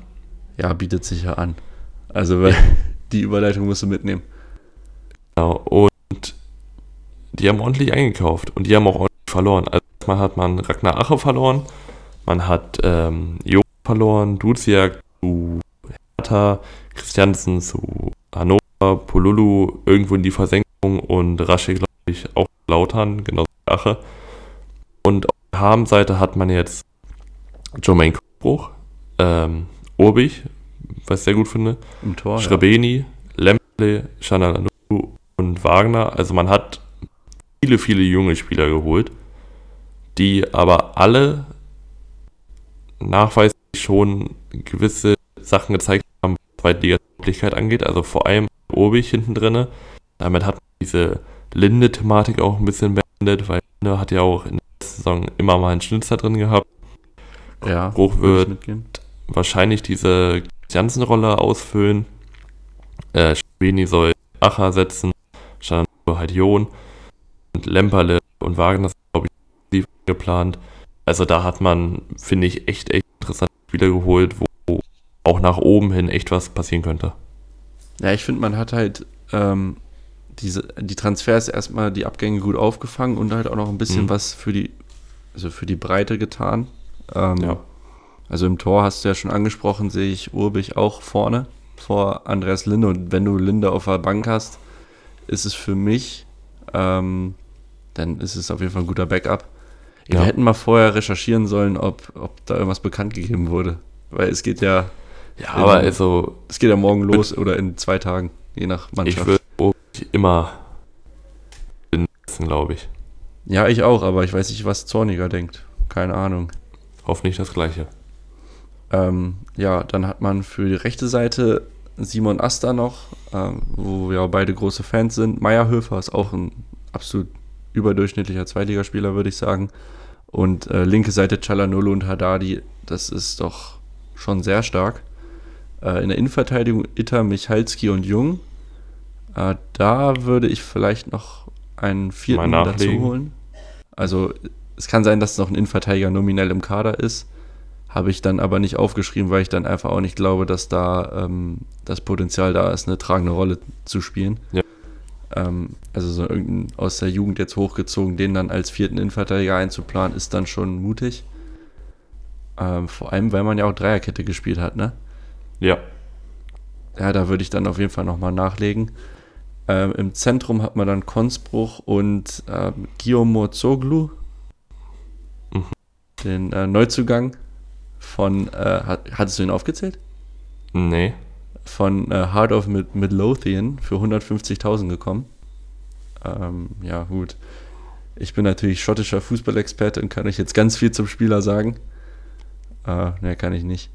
Ja, bietet sich ja an. Also, die Überleitung musst du mitnehmen. Genau. Und die haben ordentlich eingekauft und die haben auch ordentlich verloren. Also erstmal hat man Ragnar Ache verloren, man hat ähm, Jo verloren, Duziak zu Hertha, Christiansen zu Hannover, Polulu irgendwo in die Versenkung und Rasche, glaube ich, auch Lautern, genauso wie Ache. Und auf der Habenseite hat man jetzt Jermaine Bruch, ähm, Urbich, was ich sehr gut finde, Im Tor. Oh, ja. Schrebeni, Lemple, Chanalanu und Wagner. Also man hat viele, viele junge Spieler geholt, die aber alle nachweislich schon gewisse Sachen gezeigt haben, was Zweitliga-Möglichkeit angeht. Also vor allem Obig hinten drinne. Damit hat man diese Linde-Thematik auch ein bisschen beendet, weil Linde hat ja auch in der Saison immer mal einen Schnitzer drin gehabt. Ja, Bruch wird wahrscheinlich diese Janssen-Rolle ausfüllen. Äh, Schweni soll Acher setzen, Schananur halt Jon Lemperle und Wagner sind, glaube ich, geplant. Also da hat man, finde ich, echt, echt interessante Spieler geholt, wo auch nach oben hin echt was passieren könnte. Ja, ich finde, man hat halt ähm, diese, die Transfers erstmal die Abgänge gut aufgefangen und halt auch noch ein bisschen Mhm. was für die, also für die Breite getan. Ähm, Ja. Also im Tor hast du ja schon angesprochen, sehe ich Urbich auch vorne vor Andreas Linde. Und wenn du Linde auf der Bank hast, ist es für mich, ähm, dann ist es auf jeden Fall ein guter Backup. Ja. Wir hätten mal vorher recherchieren sollen, ob, ob da irgendwas bekannt gegeben wurde. Weil es geht ja, Ja, aber Ähm, also es geht ja morgen los oder in zwei Tagen, je nach Mannschaft. ich würde immer benutzen, glaube ich. Ja, ich auch, aber ich weiß nicht, was Zorniger denkt. Keine Ahnung. Hoffentlich das Gleiche. Ähm, ja, dann hat man für die rechte Seite Simon Asta noch, ähm, wo wir auch beide große Fans sind. Meierhöfer ist auch ein absolut überdurchschnittlicher Zweitligaspieler, würde ich sagen. Und äh, linke Seite Chalanolo und Haddadi, das ist doch schon sehr stark. Äh, in der Innenverteidigung Itter, Michalski und Jung. Äh, da würde ich vielleicht noch einen vierten dazu holen. Also es kann sein, dass noch ein Innenverteidiger nominell im Kader ist. Habe ich dann aber nicht aufgeschrieben, weil ich dann einfach auch nicht glaube, dass da ähm, das Potenzial da ist, eine tragende Rolle zu spielen. Ja. Ähm, also so irgendein aus der Jugend jetzt hochgezogen, den dann als vierten Innenverteidiger einzuplanen, ist dann schon mutig. Ähm, vor allem, weil man ja auch Dreierkette gespielt hat, ne? Ja. Ja, da würde ich dann auf jeden Fall nochmal nachlegen. Ähm, Im Zentrum hat man dann Konsbruch und ähm, Guillaume Zoglu, mhm. den äh, Neuzugang von, äh, hat, hattest du ihn aufgezählt? Nee. Von äh, Heart of Mid Midlothian für 150.000 gekommen. Ähm, ja, gut. Ich bin natürlich schottischer Fußballexperte und kann euch jetzt ganz viel zum Spieler sagen. Äh, ne, kann ich nicht.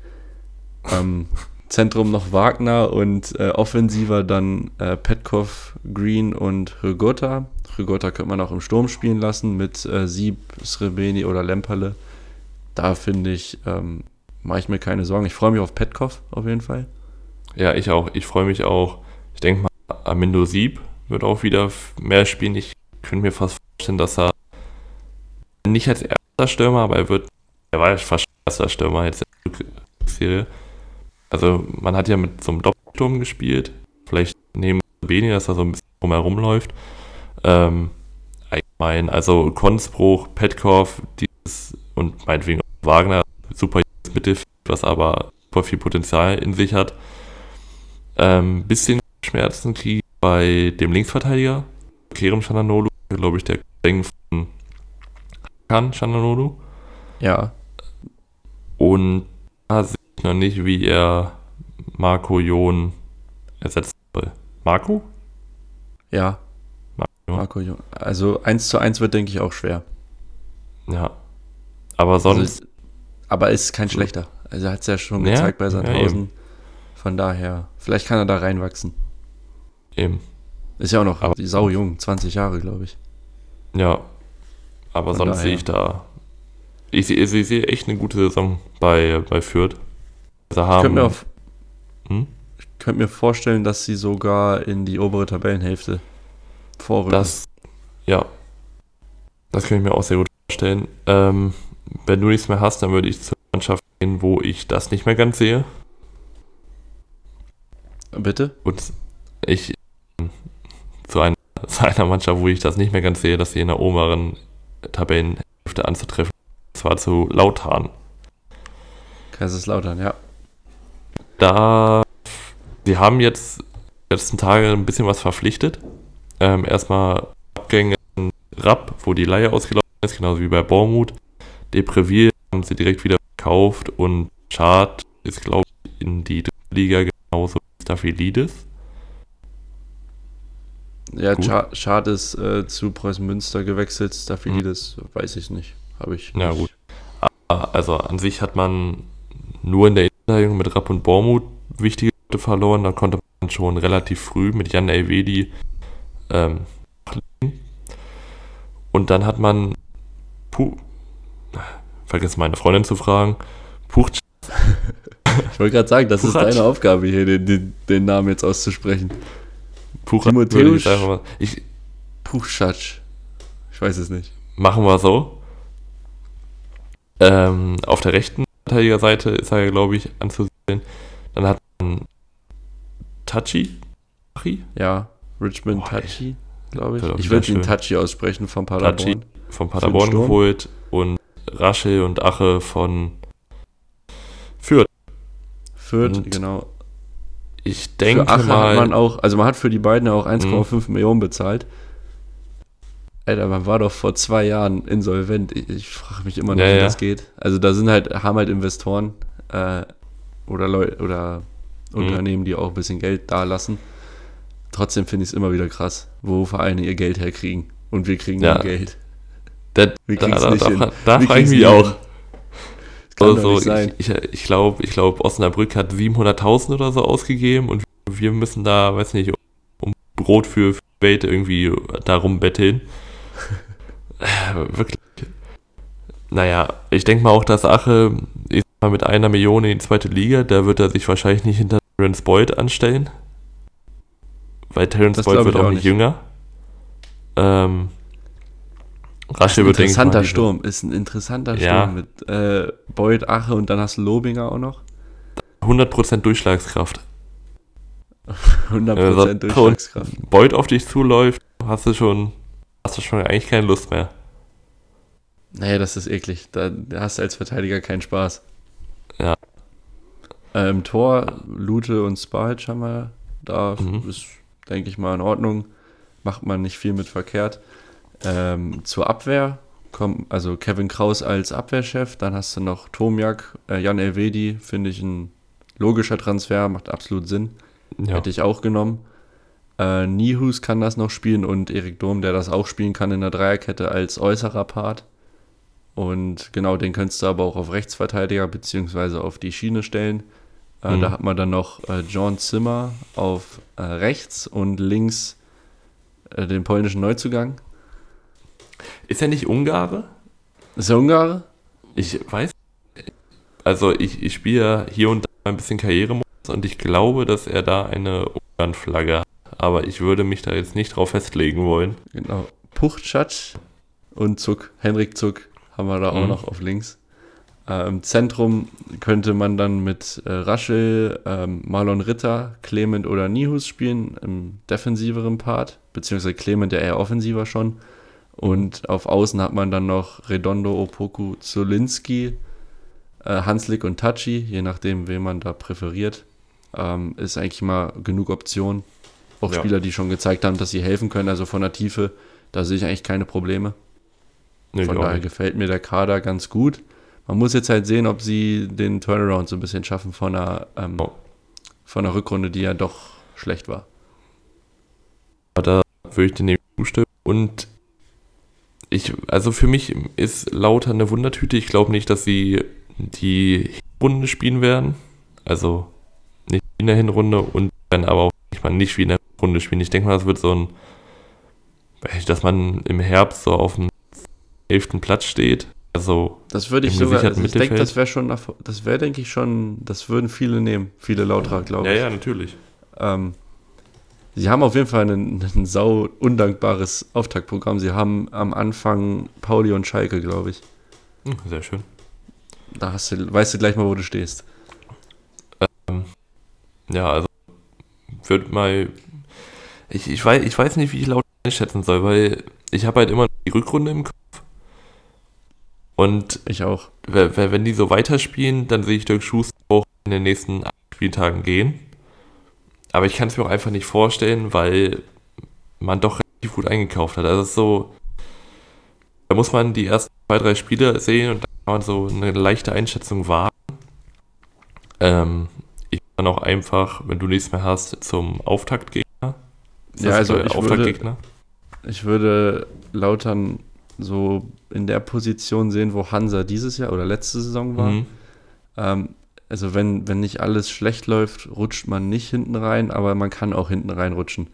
Ähm, Zentrum noch Wagner und äh, offensiver dann äh, Petkov, Green und Hrgota. Hrgota könnte man auch im Sturm spielen lassen mit äh, Sieb, Srebeni oder Lemperle. Da finde ich, ähm, mache ich mir keine Sorgen. Ich freue mich auf Petkov auf jeden Fall. Ja, ich auch. Ich freue mich auch. Ich denke mal, Amindo Sieb wird auch wieder mehr spielen. Ich könnte mir fast vorstellen, dass er nicht als erster Stürmer, aber er wird, er war ja fast erster Stürmer jetzt in der Serie also man hat ja mit so einem Doppelsturm gespielt, vielleicht neben Beni, dass er so ein bisschen drumherum läuft. Ähm, allgemein, also Konsbruch, Petkov, dieses und meinetwegen auch Wagner, super Mittelfeld, was aber super viel Potenzial in sich hat. Ähm, bisschen Schmerzen kriege bei dem Linksverteidiger, Kerem Chananolu, glaube ich, der Cousin von Hakan Chananolu. Ja. Und da sehe ich noch nicht, wie er Marco Jon ersetzt soll. Marco? Ja. Marco, Marco Jon. Also 1 zu 1 wird, denke ich, auch schwer. Ja. Aber sonst. Also, aber ist kein schlechter. Also er hat es ja schon ja, gezeigt bei Sandhausen. Ja, Von daher, vielleicht kann er da reinwachsen. Eben. Ist ja auch noch aber, die Sau jung, 20 Jahre, glaube ich. Ja. Aber Von sonst sehe ich da. Ich sehe seh echt eine gute Saison bei, bei Fürth. Also haben, ich könnte mir, auf, hm? ich könnte mir vorstellen, dass sie sogar in die obere Tabellenhälfte vorrücken. Das, ja. Das kann ich mir auch sehr gut vorstellen. Ähm, wenn du nichts mehr hast, dann würde ich zur Mannschaft gehen, wo ich das nicht mehr ganz sehe. Bitte? Und ich zu einer, zu einer Mannschaft, wo ich das nicht mehr ganz sehe, dass sie in der oberen Tabellenhälfte anzutreffen. Und zwar zu Lautern. Kaiserslautern, ja da, sie haben jetzt letzten Tage ein bisschen was verpflichtet. Ähm, erstmal Abgänge in Rapp, wo die Leihe ausgelaufen ist, genauso wie bei Bormut. Depreville haben sie direkt wieder verkauft und Chart ist, glaube ich, in die dritte Liga genauso wie Staphylidis. Ja, Chart ist äh, zu Preußen Münster gewechselt, Staphylidis hm. weiß ich nicht. Habe ich. Ja, gut. Also an sich hat man nur in der Innenverteidigung mit Rapp und Bormuth wichtige Leute verloren. Da konnte man schon relativ früh mit Jan Elvedi ähm, und dann hat man Puh, vergiss meine Freundin zu fragen. Puch ich wollte gerade sagen, das Puchatsch. ist deine Aufgabe hier, den, den, den Namen jetzt auszusprechen. Timotheus ich, Puchschatsch. Ich weiß es nicht. Machen wir so. Ähm, auf der rechten Verteidigerseite ist er, glaube ich, anzusehen. Dann hat man Tachi. Ja, Richmond Tachi, glaube ich. Ich würde ihn Tachi aussprechen von Paderborn. Tachi von Paderborn geholt und Raschel und Ache von Fürth. Fürth, und genau. Ich denke für mal. Hat man auch, also man hat für die beiden auch 1,5 mhm. Millionen bezahlt. Alter, man war doch vor zwei Jahren insolvent. Ich, ich frage mich immer noch, ja, wie ja. das geht. Also da sind halt, haben halt Investoren äh, oder Leute oder mhm. Unternehmen, die auch ein bisschen Geld da lassen. Trotzdem finde ich es immer wieder krass, wo Vereine ihr Geld herkriegen. Und wir kriegen ja. Geld. Das, wir kriegen es nicht da, hin. Da, da frage ich mich auch. Also, ich, ich, ich glaube, ich glaub, Osnabrück hat 700.000 oder so ausgegeben und wir müssen da, weiß nicht, um Brot für Welt irgendwie darum betteln. Wirklich. Naja, ich denke mal auch, dass Ache ist mal mit einer Million in die zweite Liga, da wird er sich wahrscheinlich nicht hinter Terence Boyd anstellen. Weil Terence Boyd wird ich auch auch nicht jünger. Ähm, Rasche ein wird, interessanter Sturm. Ist ein interessanter Ja. Sturm mit äh, Boyd, Ache und dann hast du Lobinger auch noch. 100% Durchschlagskraft. 100% Äh, Durchschlagskraft. Boyd auf dich zuläuft, hast du schon, hast du schon eigentlich keine Lust mehr. Nee, das ist eklig. Da hast du als Verteidiger keinen Spaß. Ja. Äh, Im Tor, Lute und Spalch haben wir. Da Mhm. ist, denke ich mal, in Ordnung. Macht man nicht viel mit verkehrt. Ähm, zur Abwehr kommt also Kevin Kraus als Abwehrchef. Dann hast du noch Tomiak, äh, Jan Elvedi, finde ich ein logischer Transfer, macht absolut Sinn. Ja. Hätte ich auch genommen. Äh, Nihus kann das noch spielen und Erik Durm, der das auch spielen kann in der Dreierkette als äußerer Part. Und genau, den könntest du aber auch auf Rechtsverteidiger beziehungsweise auf die Schiene stellen. Äh, Mhm. Da hat man dann noch äh, John Zimmer auf äh, rechts und links äh, den polnischen Neuzugang. Ist er nicht Ungare? Ist er Ungare? Ich weiß. Also ich, ich spiele hier und da ein bisschen Karrieremodus und ich glaube, dass er da eine Ungarn-Flagge hat. Aber ich würde mich da jetzt nicht drauf festlegen wollen. Genau. Puchtschatsch und Zuck, Henrik Zuck haben wir da auch Mhm. noch auf links. Äh, Im Zentrum könnte man dann mit äh, Raschel, ähm, Marlon Ritter, Clement oder Nihus spielen, im defensiveren Part, beziehungsweise Clement ja eher offensiver schon. Und auf Außen hat man dann noch Redondo, Opoku, Zolinski, äh, Hanslik und Tachi, je nachdem, wen man da präferiert. Ähm, ist eigentlich mal genug Optionen. Auch Ja. Spieler, die schon gezeigt haben, dass sie helfen können, also von der Tiefe, da sehe ich eigentlich keine Probleme. Nee, Von daher gefällt mir der Kader ganz gut. Man muss jetzt halt sehen, ob sie den Turnaround so ein bisschen schaffen von einer, ähm, Oh. von einer Rückrunde, die ja doch schlecht war. Da würde ich dir nämlich zustimmen. Und ich, also für mich ist Lauter eine Wundertüte. Ich glaube nicht, dass sie die Runde spielen werden. Also nicht wie in der Hinrunde und werden aber auch nicht mal nicht wie in der Runde spielen. Ich denke mal, das wird so ein, dass man im Herbst so auf dem elften Platz steht. Also Das würde ich sogar, also ich denke, das wäre schon, nach, das wäre, denke ich schon, das würden viele nehmen, viele Lauter, glaube ja, ich. ja, natürlich. Ähm, sie haben auf jeden Fall ein, ein sau undankbares Auftaktprogramm. Sie haben am Anfang Pauli und Schalke, glaube ich. Hm, sehr schön. Da hast du, weißt du gleich mal, wo du stehst. Ja, also wird mal. Ich, ich, weiß, ich weiß nicht, wie ich laut einschätzen soll, weil ich habe halt immer die Rückrunde im Kopf. Und Ich auch. we- we- wenn die so weiterspielen, dann sehe ich Dirk Schuster auch in den nächsten acht Spieltagen gehen. Aber ich kann es mir auch einfach nicht vorstellen, weil man doch relativ gut eingekauft hat. Also es ist so, da muss man die ersten zwei, drei Spiele sehen und dann kann man so eine leichte Einschätzung wagen. Ähm, ich kann auch einfach, wenn du nichts mehr hast, zum Auftaktgegner. Ist Ja, also ich würde- Auftaktgegner? Ich würde Lautern so in der Position sehen, wo Hansa dieses Jahr oder letzte Saison war. Mhm. Ähm, also wenn, wenn nicht alles schlecht läuft, rutscht man nicht hinten rein, aber man kann auch hinten reinrutschen.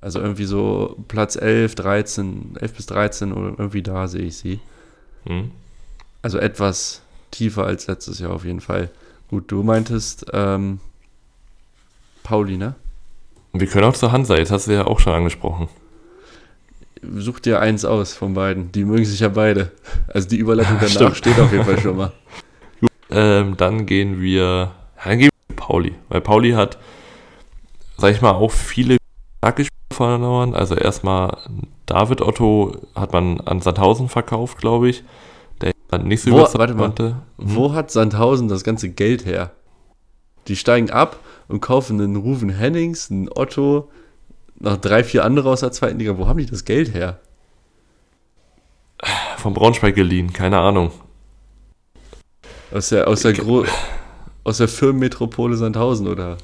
Also irgendwie so Platz 11, 13, 11 bis 13 oder irgendwie da sehe ich sie. Mhm. Also etwas tiefer als letztes Jahr auf jeden Fall. Gut, du meintest ähm, Pauli, ne? Wir können auch zu Hansa, jetzt hast du ja auch schon angesprochen. Such dir eins aus von beiden. Die mögen sich ja beide. Also die Überleitung danach steht auf jeden Fall schon mal. Ähm, dann gehen wir, dann gehen wir zu Pauli, weil Pauli hat, sag ich mal, auch viele starke Spieler verloren. Also erstmal David Otto hat man an Sandhausen verkauft, glaube ich. Der hat nicht so Wo- warte mal. konnte. Mhm. Wo hat Sandhausen das ganze Geld her? Die steigen ab und kaufen einen Ruven Hennings, einen Otto, noch drei, vier andere aus der zweiten Liga. Wo haben die das Geld her? Von Braunschweig geliehen, keine Ahnung. Aus der, aus der, Gro aus der Firmenmetropole Sandhausen, oder?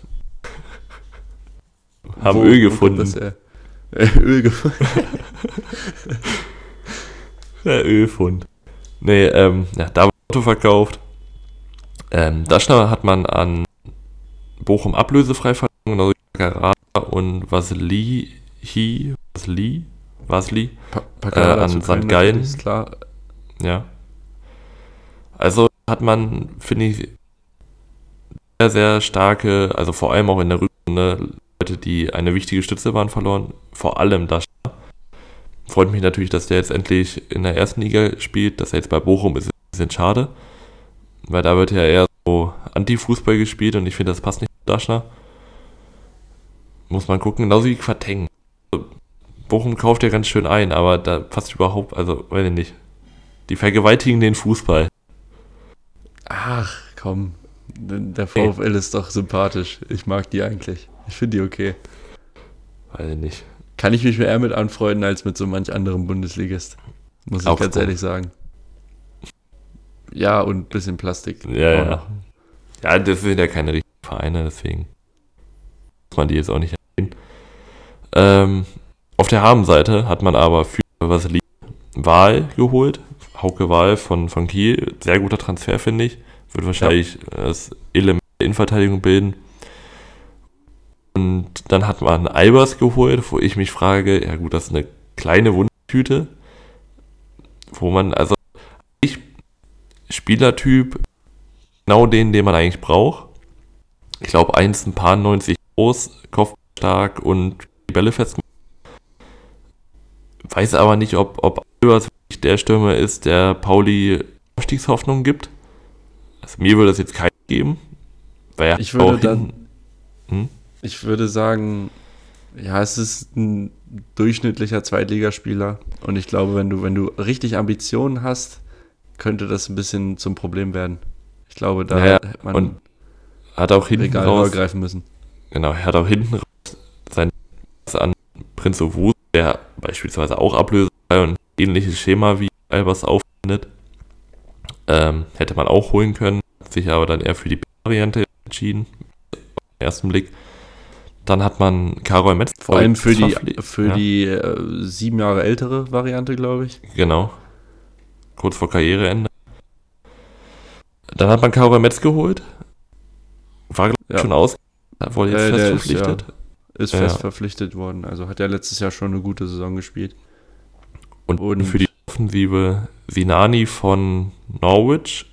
Haben Wo- Öl gefunden. Das? Äh, Öl gefunden. Der Ölfund. Nee, ähm, ja, da wurde Otto verkauft. Ähm, Daschner hat man an Bochum ablösefrei verloren, genauso wie Karada und Vasili, Vasili, Vasili, Pa Paccarada Äh, an St. Gallen. klar. ja. Also, hat man, finde ich, sehr, sehr starke, also vor allem auch in der Rückrunde, Leute, die eine wichtige Stütze waren, verloren. Vor allem Daschner. Freut mich natürlich, dass der jetzt endlich in der ersten Liga spielt. Dass er jetzt bei Bochum ist, ist ein bisschen schade. Weil da wird ja eher so Anti-Fußball gespielt und ich finde, das passt nicht zu Daschner. Muss man gucken, genauso wie Quateng. Bochum kauft ja ganz schön ein, aber da passt überhaupt, also, weiß ich nicht. Die vergewaltigen den Fußball. Ach, komm. Der VfL ist doch sympathisch. Ich mag die eigentlich. Ich finde die okay. Weiß ich nicht. Kann ich mich mehr mit anfreunden als mit so manch anderem Bundesligist. Muss ich ganz ehrlich sagen. Ja, und ein bisschen Plastik. Ja, ja. Ja, das sind ja keine richtigen Vereine, deswegen muss man die jetzt auch nicht erwähnen. Ähm, auf der Habenseite hat man aber für Vasili Wahl geholt. Hauke Wahl von, von Kiel. Sehr guter Transfer, finde ich. Wird wahrscheinlich ja. das Element der Innenverteidigung bilden. Und dann hat man Albers geholt, wo ich mich frage, ja gut, das ist eine kleine Wundtüte, wo man, also ich, Spielertyp, genau den, den man eigentlich braucht. Ich glaube, eins ein paar 90 groß, kopfstark und die Bälle fest. Weiß aber nicht, ob, ob Albers der Stürmer ist, der Pauli Aufstiegshoffnung gibt. Also mir würde es jetzt keinen geben. Weil ich würde dann, hm? ich würde sagen, ja, es ist ein durchschnittlicher Zweitligaspieler und ich glaube, wenn du, wenn du richtig Ambitionen hast, könnte das ein bisschen zum Problem werden. Ich glaube, da naja, hätte man und hat auch hinten Regal raus greifen müssen. Genau, er hat auch hinten raus sein an Prinz Owusu, der beispielsweise auch ablösefrei und ähnliches Schema wie Albers auffindet. Ähm, hätte man auch holen können, sich aber dann eher für die Variante entschieden, auf den ersten Blick. Dann hat man Karol Metz. Vor allem für die, für ja. die äh, sieben Jahre ältere Variante, glaube ich. Genau. Kurz vor Karriereende. Dann hat man Karol Metz geholt. War ja. schon aus. Wurde jetzt äh, fest verpflichtet. Ist, ja, ist fest verpflichtet worden. Also hat er letztes Jahr schon eine gute Saison gespielt. Und, und für die Offensive Sinani von Norwich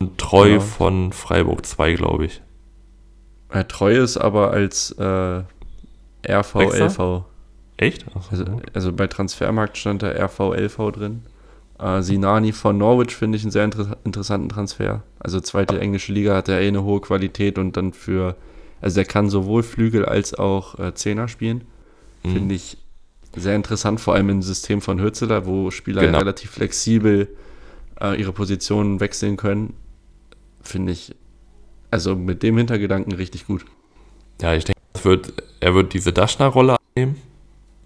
und Treu genau. von Freiburg 2, glaube ich. Ja, Treu ist aber als äh, RV, Extra? LV. Echt? Also, also, bei Transfermarkt stand da RV, LV drin. Äh, Sinani von Norwich finde ich einen sehr inter interessanten Transfer. Also zweite englische Liga hat er eh eine hohe Qualität und dann für, also er kann sowohl Flügel als auch äh, Zehner spielen. Mhm. Finde ich sehr interessant, vor allem im System von Hürzeler, wo Spieler genau. relativ flexibel äh, ihre Positionen wechseln können. Finde ich, also mit dem Hintergedanken richtig gut. Ja, ich denke, wird, er wird diese Daschner-Rolle annehmen.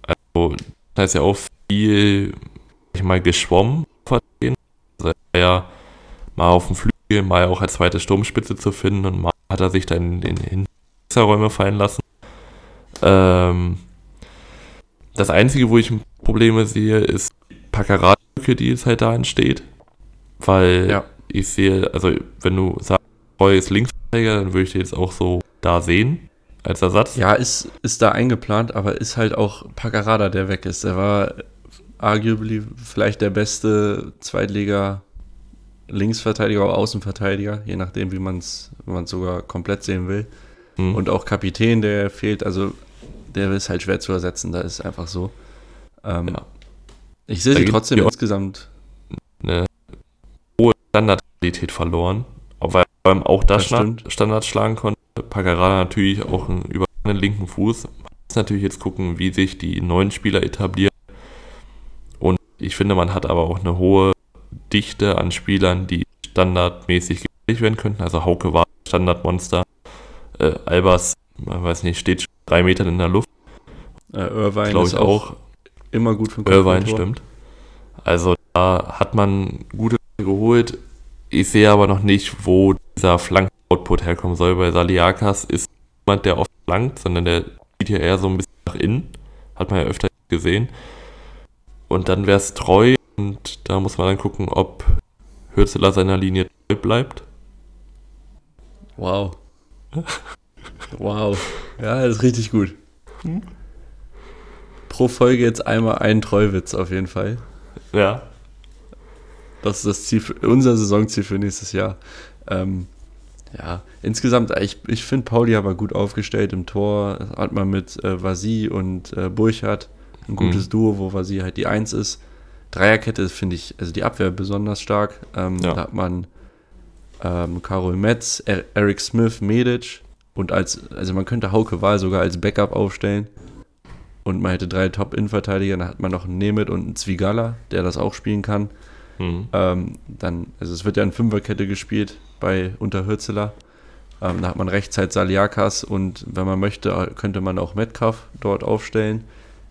Also, da ist ja auch viel, ich mal, geschwommen verstehen. Also, er ja mal auf dem Flügel, mal auch als zweite Sturmspitze zu finden und mal hat er sich dann in den Hinterräume fallen lassen. Ähm, das Einzige, wo ich Probleme sehe, ist die Packeradlücke, die jetzt halt da entsteht. Weil ja. ich sehe, also wenn du sagst, Roy ist Linksverteidiger, dann würde ich den jetzt auch so da sehen als Ersatz. Ja, ist, ist da eingeplant, aber ist halt auch Paccarada, der weg ist. Der war arguably vielleicht der beste Zweitliga Linksverteidiger oder Außenverteidiger, je nachdem, wie man es sogar komplett sehen will. Mhm. Und auch Kapitän, der fehlt. Also der ist halt schwer zu ersetzen, da ist einfach so. Ähm, ja. Ich sehe sie trotzdem insgesamt. Eine hohe Standardqualität verloren, weil beim auch das, Standard, Standard schlagen konnte. Pagara natürlich auch einen überragenden linken Fuß. Man muss natürlich jetzt gucken, wie sich die neuen Spieler etablieren. Und ich finde, man hat aber auch eine hohe Dichte an Spielern, die standardmäßig gefährlich werden könnten. Also Hauke war Standardmonster. Äh, Albers, man weiß nicht, steht schon drei Metern in der Luft. Äh, Irvine ist auch, immer gut für Irvine, stimmt. Also da hat man gute geholt. Ich sehe aber noch nicht, wo dieser Flanken-Output herkommen soll. Bei Saliakas ist jemand, der oft flankt, sondern der geht ja eher so ein bisschen nach innen. Hat man ja öfter gesehen. Und dann wäre es treu und da muss man dann gucken, ob Hürzeler seiner Linie treu bleibt. Wow. wow. Ja, das ist richtig gut. Hm? Pro Folge jetzt einmal einen Treuwitz auf jeden Fall. Ja. Das ist das Ziel für, unser Saisonziel für nächstes Jahr. Ähm, ja, insgesamt, ich, ich finde Pauli aber gut aufgestellt im Tor. Hat man mit äh, Vasi und äh, Burchardt ein gutes mhm. Duo, wo Vasi halt die Eins ist. Dreierkette finde ich, also die Abwehr besonders stark. Ähm, ja. Da hat man ähm, Karol Metz, er Eric Smith, Medic und als, also man könnte Hauke Wahl sogar als Backup aufstellen. Und man hätte drei Top-Innenverteidiger, dann hat man noch einen Nemeth und einen Zwigala, der das auch spielen kann. Mhm. Ähm, dann, also es wird ja in Fünferkette gespielt bei Unterhürzeler. Ähm, da hat man rechts halt Saliakas und wenn man möchte, könnte man auch Metcalf dort aufstellen.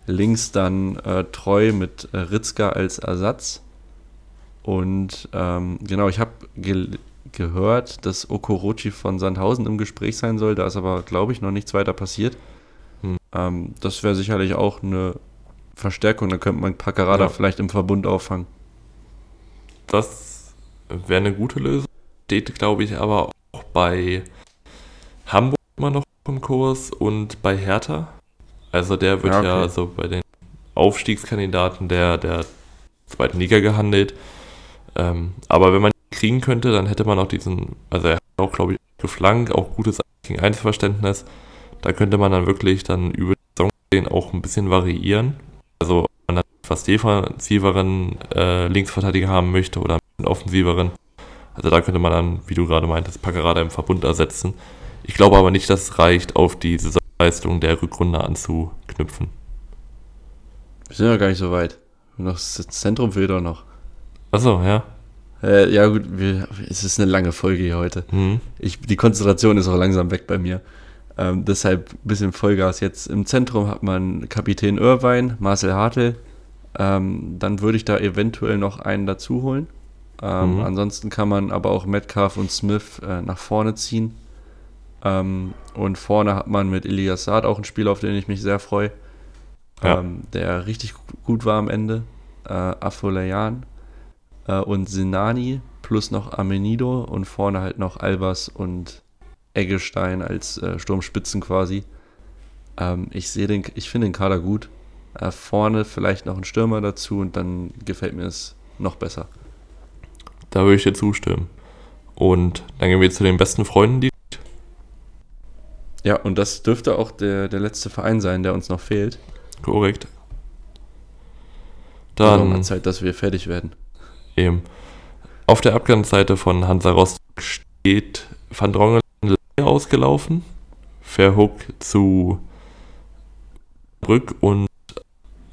Links dann äh, Treu mit äh, Ritzka als Ersatz. Und ähm, genau, ich habe gehört, dass Okorochi von Sandhausen im Gespräch sein soll. Da ist aber, glaube ich, noch nichts weiter passiert. Hm. Ähm, das wäre sicherlich auch eine Verstärkung. Da könnte man Paccarada ja. vielleicht im Verbund auffangen. Das wäre eine gute Lösung. Steht, glaube ich, aber auch bei Hamburg immer noch im Kurs und bei Hertha. Also der wird ja, okay. ja so bei den Aufstiegskandidaten der, der zweiten Liga gehandelt. Ähm, aber wenn man kriegen könnte, dann hätte man auch diesen, also er hat auch, glaube ich, geflankt, auch gutes gegen Einverständnis. Da könnte man dann wirklich dann über die Saison auch ein bisschen variieren. Also wenn man dann etwas defensiveren äh, Linksverteidiger haben möchte oder einen offensiveren. Also da könnte man dann, wie du gerade meintest, Packerada im Verbund ersetzen. Ich glaube aber nicht, dass es reicht, auf die Saisonleistung der Rückrunde anzuknüpfen. Wir sind ja gar nicht so weit. Noch das Zentrum fehlt auch noch. Achso, ja. Äh, ja, gut, wir, es ist eine lange Folge hier heute. Mhm. Ich, die Konzentration ist auch langsam weg bei mir. Ähm, deshalb ein bisschen Vollgas. Jetzt im Zentrum hat man Kapitän Irvine, Marcel Hartl. Ähm, dann würde ich da eventuell noch einen dazu holen. Ähm, mhm. Ansonsten kann man aber auch Metcalf und Smith äh, nach vorne ziehen. Ähm, und vorne hat man mit Elias Saad auch einen Spieler, auf den ich mich sehr freue. Ja. Ähm, der richtig gut war am Ende. Äh, Afolayan äh, und Sinani plus noch Amenido und vorne halt noch Albers und Eggestein als äh, Sturmspitzen quasi. Ähm, ich sehe den, ich finde den Kader gut. Äh, vorne vielleicht noch ein Stürmer dazu und dann gefällt mir es noch besser. Da würde ich dir zustimmen. Und dann gehen wir zu den besten Freunden, die. Ja, und das dürfte auch der, der letzte Verein sein, der uns noch fehlt. Korrekt. Dann. Also Zeit, dass wir fertig werden. Eben. Auf der Abgangsseite von Hansa Rostock steht Van Drongelen ausgelaufen. Verhook zu Brück und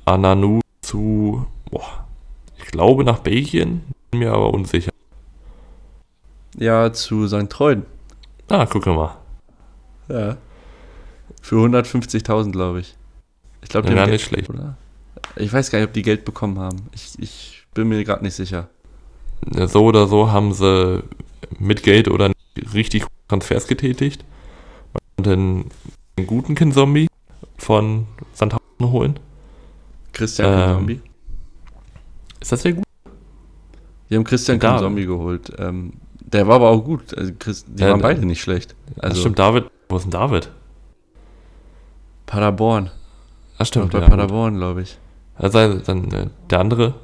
Ananu zu, boah, ich glaube nach Belgien, bin mir aber unsicher. Ja, zu St. Treuden. Ah, guck mal. Ja. Für 150.000, glaube ich. Ich glaube, ja, nicht schlecht. Oder? Ich weiß gar nicht, ob die Geld bekommen haben. Ich, ich bin mir gerade nicht sicher. So oder so haben sie mit Geld oder richtig Transfers getätigt. Und einen, einen guten Kinzombie von Sandhausen holen. Christian ähm, Kinzombie. Ist das sehr gut? Die haben Christian Kinzombie geholt. Ähm, der war aber auch gut. Also Chris, die ja, waren beide nicht schlecht. Also, stimmt, David. Wo ist denn David? Paderborn. Ach stimmt, bei ja, Paderborn, glaube ich. Also dann äh, der andere,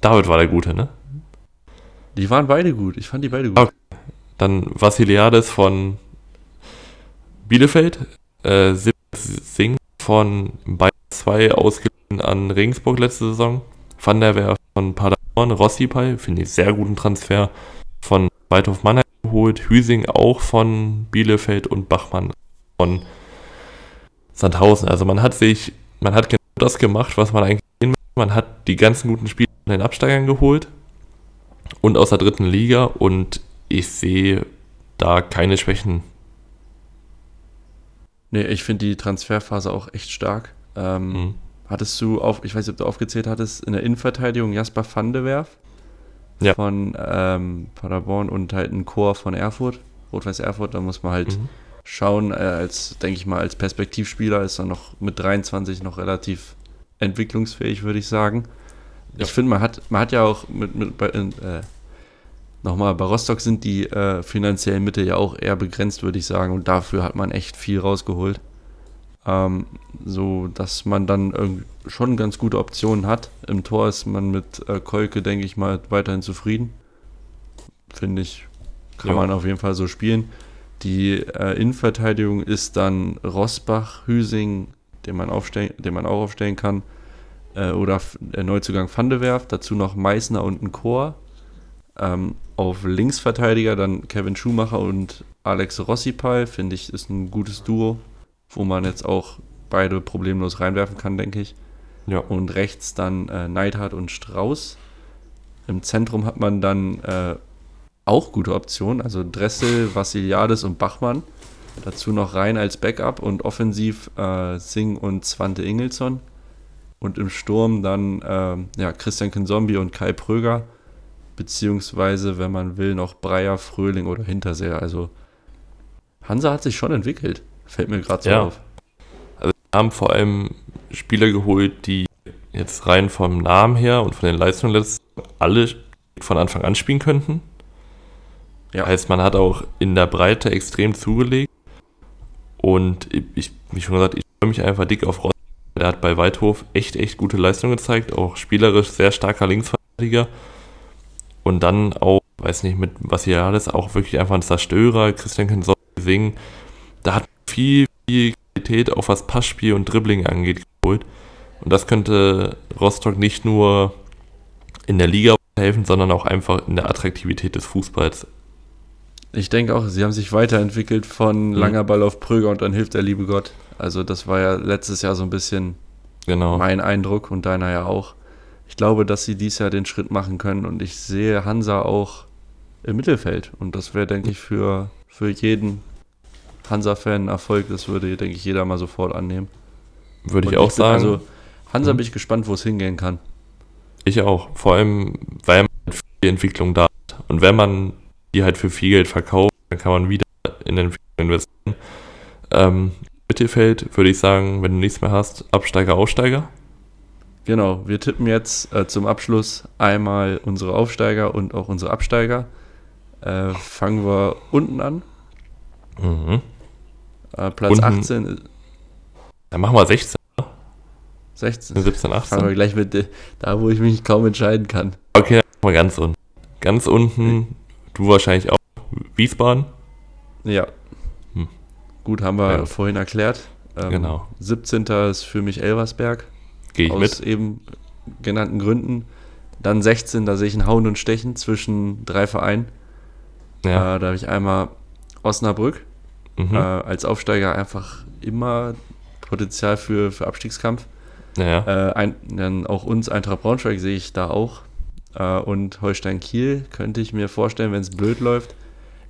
David war der Gute, ne? Die waren beide gut. Ich fand die beide gut. Dann Vassiliades von Bielefeld, äh, Singh von Bayern 2 ausgeliehen an Regensburg letzte Saison, Van der Werf von Paderborn, Rossipai, finde ich sehr guten Transfer, von Waldhof Mannheim geholt, Hüsing auch von Bielefeld und Bachmann von Sandhausen. Also man hat sich, man hat genau das gemacht, was man eigentlich sehen möchte. Man hat die ganzen guten Spieler von den Absteigern geholt und aus der dritten Liga und ich sehe da keine Schwächen. Nee, ich finde die Transferphase auch echt stark. Ähm, mhm. Hattest du auf, ich weiß nicht, ob du aufgezählt hattest, in der Innenverteidigung Jasper van de Werf ja. von ähm, Paderborn und halt ein Chor von Erfurt, Rot-Weiß Erfurt, da muss man halt mhm. schauen, äh, als, denke ich mal, als Perspektivspieler ist er noch mit 23 noch relativ entwicklungsfähig, würde ich sagen. Ja. Ich finde, man hat, man hat ja auch mit, mit äh, nochmal, bei Rostock sind die äh, finanziellen Mittel ja auch eher begrenzt, würde ich sagen. Und dafür hat man echt viel rausgeholt. ähm, so dass man dann schon ganz gute Optionen hat. Im Tor ist man mit äh, Kolke, denke ich mal, weiterhin zufrieden. Finde ich, kann ja. man auf jeden Fall so spielen. Die äh, Innenverteidigung ist dann Rosbach, Hüsing, den man, aufstellen, den man auch aufstellen kann, äh, oder der Neuzugang Vandewerf, dazu noch Meißner und ein Chor. Ähm, auf Linksverteidiger dann Kevin Schumacher und Alex Rossipal, finde ich, ist ein gutes Duo, wo man jetzt auch beide problemlos reinwerfen kann, denke ich. Ja. Und rechts dann äh, Neidhardt und Strauß. Im Zentrum hat man dann äh, auch gute Optionen, also Dressel, Vassiliades und Bachmann. Dazu noch rein als Backup und offensiv äh, Singh und Zwante Ingelsson. Und im Sturm dann äh, ja, Christian Kinzombie und Kai Pröger. Beziehungsweise, wenn man will, noch Breyer, Fröhling oder Hinterseher. Also Hansa hat sich schon entwickelt. Fällt mir gerade so ja. auf. Also wir haben vor allem Spieler geholt, die jetzt rein vom Namen her und von den Leistungen letztes alle von Anfang an spielen könnten. Ja. Heißt, man hat auch in der Breite extrem zugelegt. Und ich, wie schon gesagt, ich freue mich einfach dick auf Ross. Der hat bei Weidhof echt, echt gute Leistungen gezeigt. Auch spielerisch sehr starker Linksverteidiger. Und dann auch, weiß nicht, mit was hier alles, auch wirklich einfach ein Zerstörer. Christian Kinsol singen. Da hat viel, viel Qualität, auch was Passspiel und Dribbling angeht, geholt. Und das könnte Rostock nicht nur in der Liga helfen, sondern auch einfach in der Attraktivität des Fußballs ich denke auch, sie haben sich weiterentwickelt von mhm. langer Ball auf Pröger und dann hilft der liebe Gott. Also das war ja letztes Jahr so ein bisschen genau. mein Eindruck und deiner ja auch. Ich glaube, dass sie dies Jahr den Schritt machen können und ich sehe Hansa auch im Mittelfeld. Und das wäre, denke ich, für, für jeden Hansa-Fan ein Erfolg. Das würde, denke ich, jeder mal sofort annehmen. Würde ich auch ich sagen. Also Hansa mhm. bin ich gespannt, wo es hingehen kann. Ich auch. Vor allem, weil man die Entwicklung da hat. Und wenn man die halt für viel Geld verkaufen, dann kann man wieder in den investieren. Ähm, Mittelfeld würde ich sagen, wenn du nichts mehr hast, Absteiger, Aufsteiger. Genau, wir tippen jetzt äh, zum Abschluss einmal unsere Aufsteiger und auch unsere Absteiger. Äh, fangen wir unten an. Mhm. Äh, Platz unten, 18. Dann machen wir 16. 16. 17, 18. Fangen wir gleich mit da, wo ich mich kaum entscheiden kann. Okay, dann machen wir ganz unten. Ganz unten Du wahrscheinlich auch Wiesbaden? Ja. Gut, haben wir ja. vorhin erklärt. Ähm, genau. 17. ist für mich Elversberg. Gehe ich aus mit. eben genannten Gründen. Dann 16, da sehe ich ein Hauen und Stechen zwischen drei Vereinen. Ja. Äh, da habe ich einmal Osnabrück mhm. äh, als Aufsteiger einfach immer Potenzial für, für Abstiegskampf. Ja. Äh, ein, dann auch uns, Eintracht Braunschweig, sehe ich da auch äh, und Holstein Kiel könnte ich mir vorstellen, wenn es blöd läuft.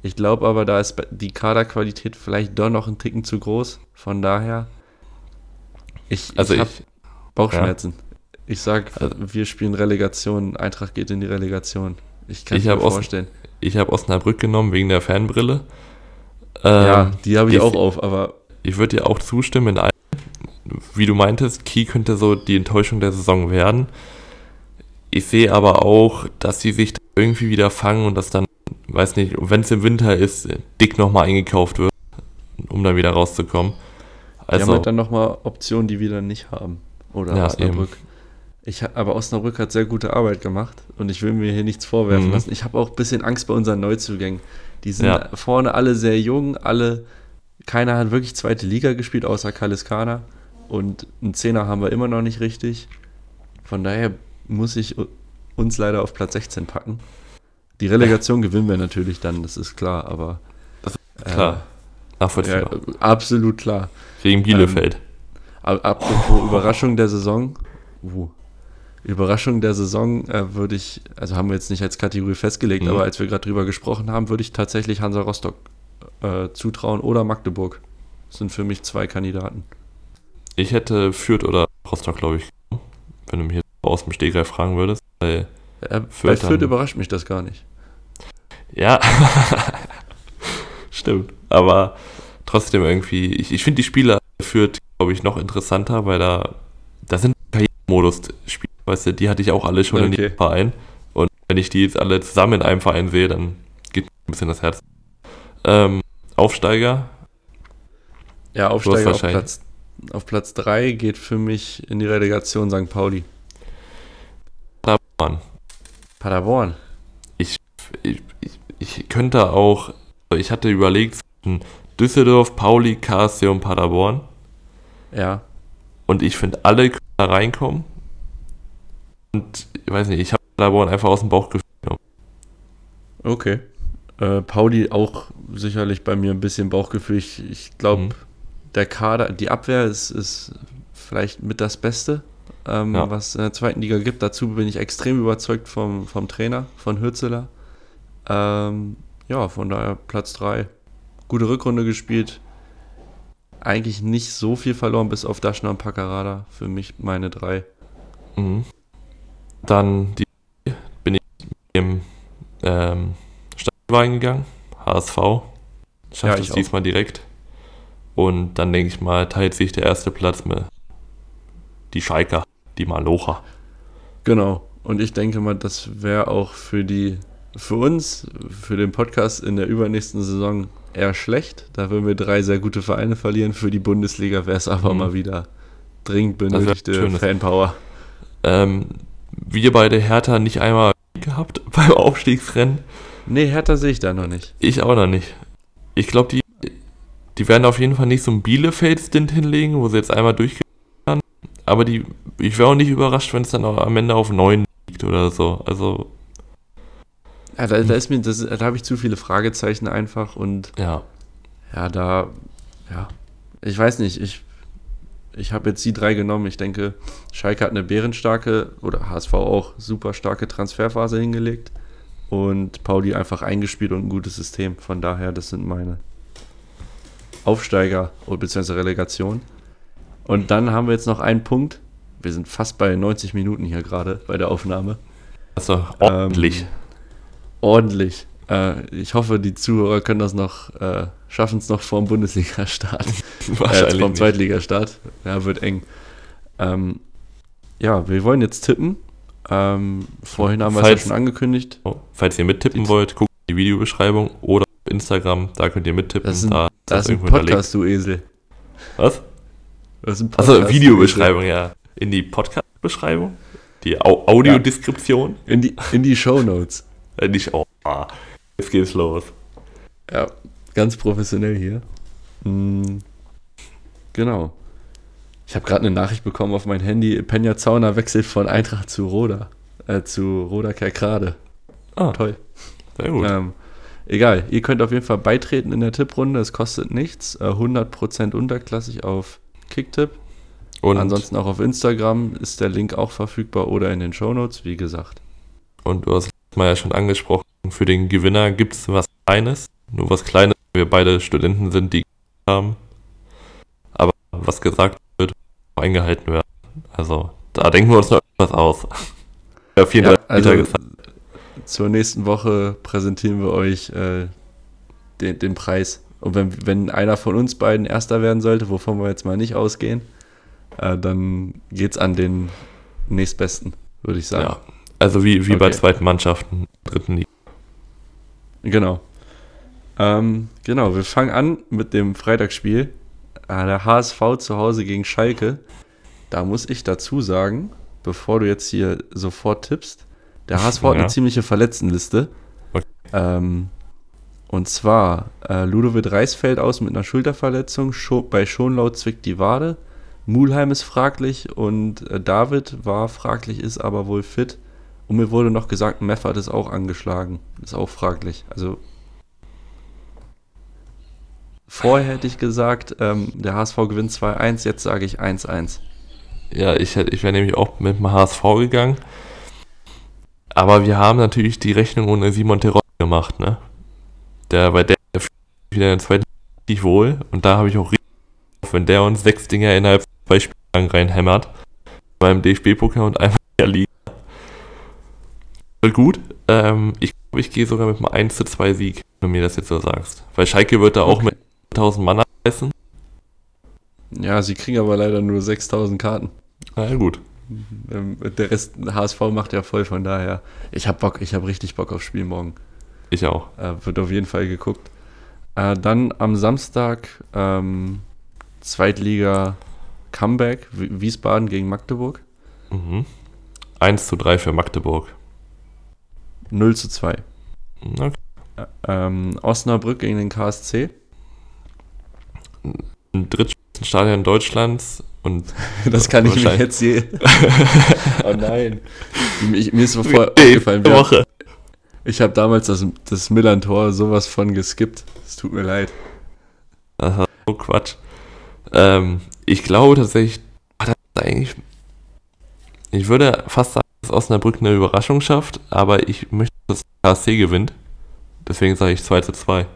Ich glaube aber, da ist die Kaderqualität vielleicht doch noch ein Ticken zu groß. Von daher, ich, also ich habe Bauchschmerzen. Ja. Ich sag, also, wir spielen Relegation, Eintracht geht in die Relegation. Ich kann mir vorstellen. Ost, ich habe Osnabrück genommen wegen der Fanbrille. Ähm, ja, die habe ich die, auch auf, aber. Ich würde dir auch zustimmen in allem. Wie du meintest, Key könnte so die Enttäuschung der Saison werden. Ich sehe aber auch, dass sie sich irgendwie wieder fangen und dass dann, weiß nicht, wenn es im Winter ist, dick nochmal eingekauft wird, um dann wieder rauszukommen. Also, die haben halt dann nochmal Optionen, die wir dann nicht haben. Oder ja, Osnabrück. Ich, aber Osnabrück hat sehr gute Arbeit gemacht und ich will mir hier nichts vorwerfen mhm. lassen. Ich habe auch ein bisschen Angst bei unseren Neuzugängen. Die sind ja. vorne alle sehr jung, alle, keiner hat wirklich zweite Liga gespielt, außer Kaliskana. Und einen Zehner haben wir immer noch nicht richtig. Von daher muss ich uns leider auf Platz 16 packen. Die Relegation gewinnen wir natürlich dann, das ist klar, aber. Ist klar. Äh, Nachvollziehbar. Ja, absolut klar. Wegen Bielefeld. Ähm, apropos Überraschung der Saison. Uh, Überraschung der Saison äh, würde ich, also haben wir jetzt nicht als Kategorie festgelegt, mhm. aber als wir gerade drüber gesprochen haben, würde ich tatsächlich Hansa Rostock äh, zutrauen oder Magdeburg. Das sind für mich zwei Kandidaten. Ich hätte Fürth oder Rostock, glaube ich, wenn du mich jetzt aus dem Stegreif fragen würdest. Bei ja, Fürth, bei Fürth überrascht mich das gar nicht. Ja, stimmt. Aber trotzdem irgendwie, ich, ich finde die Spieler Fürth, glaube ich, noch interessanter, weil da, da sind Karrieremodus-Spieler, weißt du, die hatte ich auch alle schon okay. in dem Verein. Und wenn ich die jetzt alle zusammen in einem Verein sehe, dann geht mir ein bisschen das Herz. Ähm, Aufsteiger. Ja, Aufsteiger auf Platz auf Platz 3 geht für mich in die Relegation St. Pauli. Paderborn. Paderborn. Ich, ich, ich könnte auch, ich hatte überlegt zwischen Düsseldorf, Pauli, KSC und Paderborn. Ja. Und ich finde, alle können da reinkommen. Und ich weiß nicht, ich habe Paderborn einfach aus dem Bauchgefühl genommen. Okay. Äh, Pauli auch sicherlich bei mir ein bisschen Bauchgefühl. Ich, ich glaube, mhm. der Kader, die Abwehr ist, ist vielleicht mit das Beste, ähm, ja. was es in der zweiten Liga gibt. Dazu bin ich extrem überzeugt vom, vom Trainer, von Hürzeler. Ähm, ja, von daher Platz 3. Gute Rückrunde gespielt. Eigentlich nicht so viel verloren, bis auf Daschner und Paccarada. Für mich meine drei. Mhm. Dann die, bin ich im ähm, Stadtwein gegangen. HSV. Schafft ja, es diesmal direkt. Und dann denke ich mal, teilt sich der erste Platz mit die Schalker, die Malocha. Genau. Und ich denke mal, das wäre auch für die für uns, für den Podcast in der übernächsten Saison eher schlecht. Da würden wir drei sehr gute Vereine verlieren. Für die Bundesliga wäre es aber mhm. mal wieder dringend benötigte Fanpower. Ähm, wir beide Hertha nicht einmal gehabt beim Aufstiegsrennen. Nee, Hertha sehe ich da noch nicht. Ich auch noch nicht. Ich glaube, die, die werden auf jeden Fall nicht so ein Bielefeld-Stint hinlegen, wo sie jetzt einmal durchgehen. Aber die, ich wäre auch nicht überrascht, wenn es dann auch am Ende auf 9 liegt oder so. Also ja, da, da ist mir, das, da habe ich zu viele Fragezeichen einfach und ja, ja, da, ja, ich weiß nicht, ich, ich habe jetzt die drei genommen. Ich denke, Schalke hat eine bärenstarke oder HSV auch super starke Transferphase hingelegt und Pauli einfach eingespielt und ein gutes System. Von daher, das sind meine Aufsteiger bzw. Relegation. Und dann haben wir jetzt noch einen Punkt. Wir sind fast bei 90 Minuten hier gerade bei der Aufnahme. Also ordentlich. Ähm, ordentlich. Äh, ich hoffe, die Zuhörer können das noch, äh, schaffen es noch vor dem Bundesliga-Start. Wahrscheinlich. Äh, vom Zweitligastart. Ja, wird eng. Ähm, ja, wir wollen jetzt tippen. Ähm, vorhin haben wir es ja schon angekündigt. Oh, falls ihr mittippen die wollt, guckt in die Videobeschreibung oder auf Instagram, da könnt ihr mittippen. Das ist ein, da, das ist ein Podcast, du Esel. Was? Das ist ein Podcast, Achso, Videobeschreibung, ja. In die Podcast-Beschreibung? Die Au Audiodeskription? Ja. In die, in die Show Notes. Äh, nicht, oh, jetzt geht's los. Ja, ganz professionell hier. Mhm. Genau. Ich habe gerade eine Nachricht bekommen auf mein Handy. Penja Zauner wechselt von Eintracht zu Roda. Äh, zu Roda Kerkrade. Ah, toll. Sehr gut. Ähm, egal, ihr könnt auf jeden Fall beitreten in der Tipprunde. Es kostet nichts. Äh, 100% unterklassig auf Kicktipp. Und ansonsten auch auf Instagram ist der Link auch verfügbar oder in den Shownotes, wie gesagt. Und du hast mal ja schon angesprochen, für den Gewinner gibt es was Kleines, nur was Kleines, weil wir beide Studenten sind, die haben. Aber was gesagt wird, eingehalten werden. Also da denken wir uns noch etwas aus. ja, vielen ja, Dank. Also, zur nächsten Woche präsentieren wir euch äh, den, den Preis. Und wenn, wenn einer von uns beiden Erster werden sollte, wovon wir jetzt mal nicht ausgehen, äh, dann geht's an den nächstbesten, würde ich sagen. Ja, also wie, wie okay. bei zweiten Mannschaften, dritten Liga. Genau. Ähm, genau, wir fangen an mit dem Freitagsspiel. Äh, der HSV zu Hause gegen Schalke. Da muss ich dazu sagen, bevor du jetzt hier sofort tippst, der HSV ja. hat eine ziemliche Verletztenliste. Okay. Ähm, und zwar äh, Ludovic Reis fällt aus mit einer Schulterverletzung. Scho bei Schonlau zwickt die Wade. Mulheim ist fraglich und äh, David war fraglich, ist aber wohl fit. Und mir wurde noch gesagt, Meffert ist auch angeschlagen. Ist auch fraglich. Also vorher hätte ich gesagt, ähm, der HSV gewinnt 2-1, jetzt sage ich 1-1. Ja, ich, ich wäre nämlich auch mit dem HSV gegangen. Aber wir haben natürlich die Rechnung ohne Simon Terror gemacht, ne? Der bei der wieder in der zweiten richtig wohl. Und da habe ich auch richtig, wenn der uns sechs Dinger innerhalb von zwei Spielen reinhämmert, beim DFB-Pokal und einmal in der Liga gut. Ähm, ich glaube, ich gehe sogar mit einem 1 zu 2 Sieg, wenn du mir das jetzt so sagst. Weil Schalke wird da okay. auch mit 1000 Mann essen. Ja, sie kriegen aber leider nur 6000 Karten. Na ja, gut. Ähm, der Rest HSV macht ja voll, von daher. Ich habe Bock, ich habe richtig Bock aufs Spiel morgen. Ich auch. Äh, wird auf jeden Fall geguckt. Äh, dann am Samstag ähm, Zweitliga Comeback, Wiesbaden gegen Magdeburg. Mhm. 1 zu 3 für Magdeburg. 0 zu 2. Okay. Ähm, Osnabrück gegen den KSC. Ein drittschönsten Stadion Deutschlands und Das kann ich mir jetzt je. oh nein. Ich, mir ist Nee, aufgefallen. Wir, Woche. ich habe damals das, das Millantor sowas von geskippt. Es tut mir leid. War so Quatsch. Ähm, ich glaube tatsächlich, ah, das eigentlich, ich würde fast sagen, dass Osnabrück eine Überraschung schafft, aber ich möchte, dass KSC gewinnt. Deswegen sage ich 2 zu 2.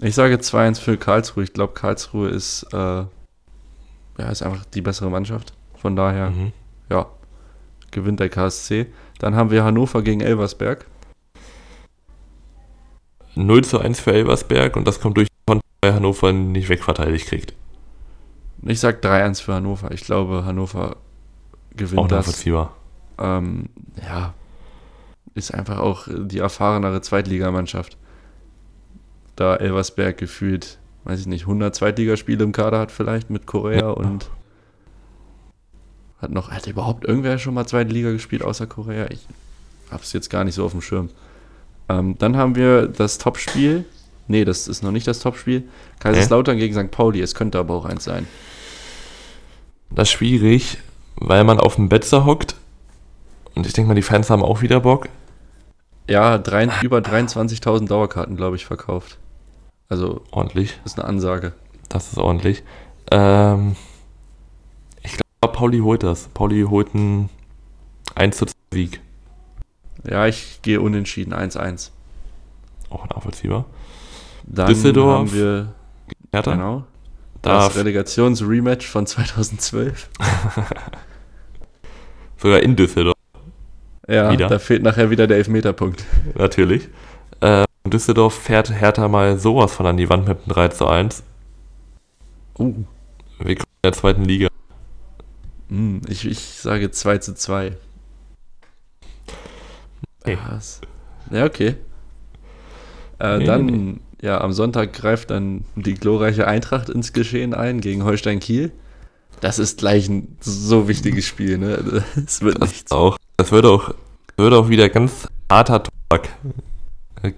Ich sage 2-1 für Karlsruhe. Ich glaube, Karlsruhe ist, äh, ja, ist einfach die bessere Mannschaft. Von daher, Mhm. ja, gewinnt der KSC. Dann haben wir Hannover gegen Elversberg. 0 zu 1 für Elversberg und das kommt durch Konter, weil Hannover nicht wegverteidigt kriegt. Ich sage 3-1 für Hannover. Ich glaube, Hannover gewinnt Auch das. Ähm, ja, ist einfach auch die erfahrenere Zweitligamannschaft. Da Elversberg gefühlt, weiß ich nicht, 100 Zweitligaspiele im Kader hat vielleicht mit Korea Ja. und hat noch, hat überhaupt irgendwer schon mal zweite Liga gespielt außer Korea? Ich hab's jetzt gar nicht so auf dem Schirm. Ähm, dann haben wir das Topspiel. Nee, das ist noch nicht das Topspiel. Kaiserslautern gegen St. Pauli. Es könnte aber auch eins sein. Das ist schwierig, weil man auf dem Betzer hockt und ich denke mal, die Fans haben auch wieder Bock. Ja, drei, über 23.000 Dauerkarten, glaube ich, verkauft. Also, Ordentlich. ist eine Ansage. Das ist ordentlich. Ähm, ich glaube, Pauli holt das. Pauli holt einen 1 zu 2 Sieg. Ja, ich gehe unentschieden 1-1. Auch nachvollziehbar. Dann Düsseldorf. haben wir Hertha? genau Da das Relegationsrematch von 2012. sogar in Düsseldorf, Ja, Wieder. da fehlt nachher wieder der Elfmeterpunkt. natürlich. Ähm, Düsseldorf fährt Hertha mal sowas von an die Wand mit einem 3 zu 1. Uh. Wir kommen in der zweiten Liga. Hm, ich, ich sage 2 zu 2. Okay. Was? Ja, okay. Äh, Nee, dann, nee, ja, am Sonntag greift dann die glorreiche Eintracht ins Geschehen ein gegen Holstein Kiel. Das ist gleich ein so wichtiges Spiel, ne? Es wird Das nichts. auch. Das wird auch, wird auch wieder ganz harter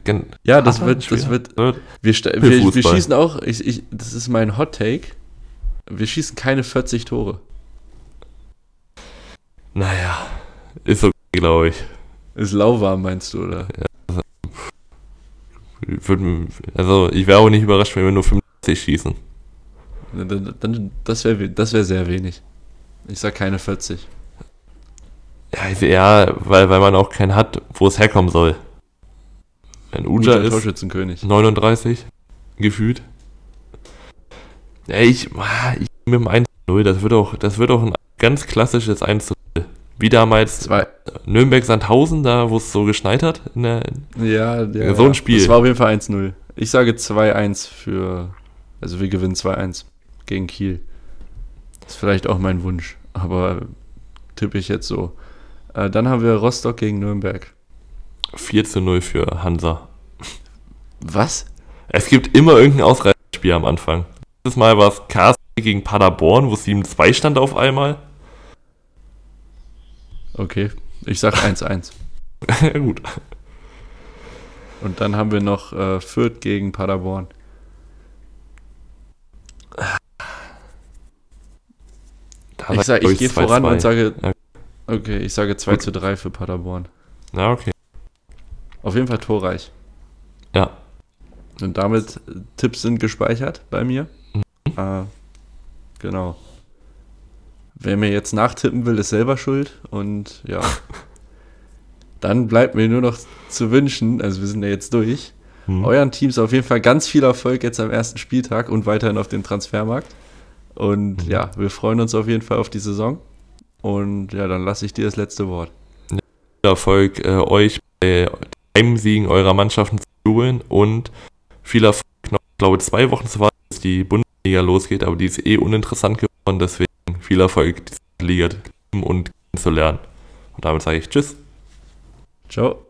gan- Ja, das harter wird, das wird, wir, wir, wir schießen auch, ich, ich, das ist mein Hot Take, wir schießen keine 40 Tore. naja, ist okay, glaube ich. Ist lauwarm, meinst du, oder? Würd, also, ich wäre auch nicht überrascht, wenn wir nur 50 schießen. Dann, dann, das wäre das wär sehr wenig. Ich sag keine 40. Ja, ja weil, weil man auch keinen hat, wo es herkommen soll. Wenn Uja ist Torschützenkönig. 39, gefühlt. Ja, ich, ich mit dem 1-0, das wird auch, das wird auch ein ganz klassisches 1 0 Wie damals. Nürnberg-Sandhausen, da wo es so geschneit hat. In der, Ja, ja, So ein. Spiel. Das war auf jeden Fall 1-0. Ich sage 2-1 für. Also wir gewinnen 2-1 gegen Kiel. Das ist vielleicht auch mein Wunsch, aber tippe ich jetzt so. Äh, dann haben wir Rostock gegen Nürnberg. 4 zu 0 für Hansa. Was? Es gibt immer irgendein Ausreißerspiel am Anfang. Dieses Mal war es KSC gegen Paderborn, wo es 7-2 stand auf einmal. Okay, ich sag 1-1. ja, gut. Und dann haben wir noch äh, Fürth gegen Paderborn. Ich, sag, glaub ich gehe 2-2. voran und sage. Okay, ich sage 2 Gut. zu 3 für Paderborn. Ja, okay. Auf jeden Fall torreich. Ja. Und damit äh, Tipps sind gespeichert bei mir. Mhm. Äh, genau. Wer mir jetzt nachtippen will, ist selber schuld. Und ja. Dann bleibt mir nur noch zu wünschen, also wir sind ja jetzt durch, Hm. euren Teams auf jeden Fall ganz viel Erfolg jetzt am ersten Spieltag und weiterhin auf dem Transfermarkt. Und Mhm. ja, wir freuen uns auf jeden Fall auf die Saison. Und ja, dann lasse ich dir das letzte Wort. Viel Erfolg äh, euch bei Heimsiegen eurer Mannschaften zu jubeln und viel Erfolg noch, ich glaube, zwei Wochen zu warten, bis die Bundesliga losgeht, aber die ist eh uninteressant geworden, deswegen viel Erfolg, diese Liga zu lieben und kennenzulernen. Und damit sage ich Tschüss. Ciao.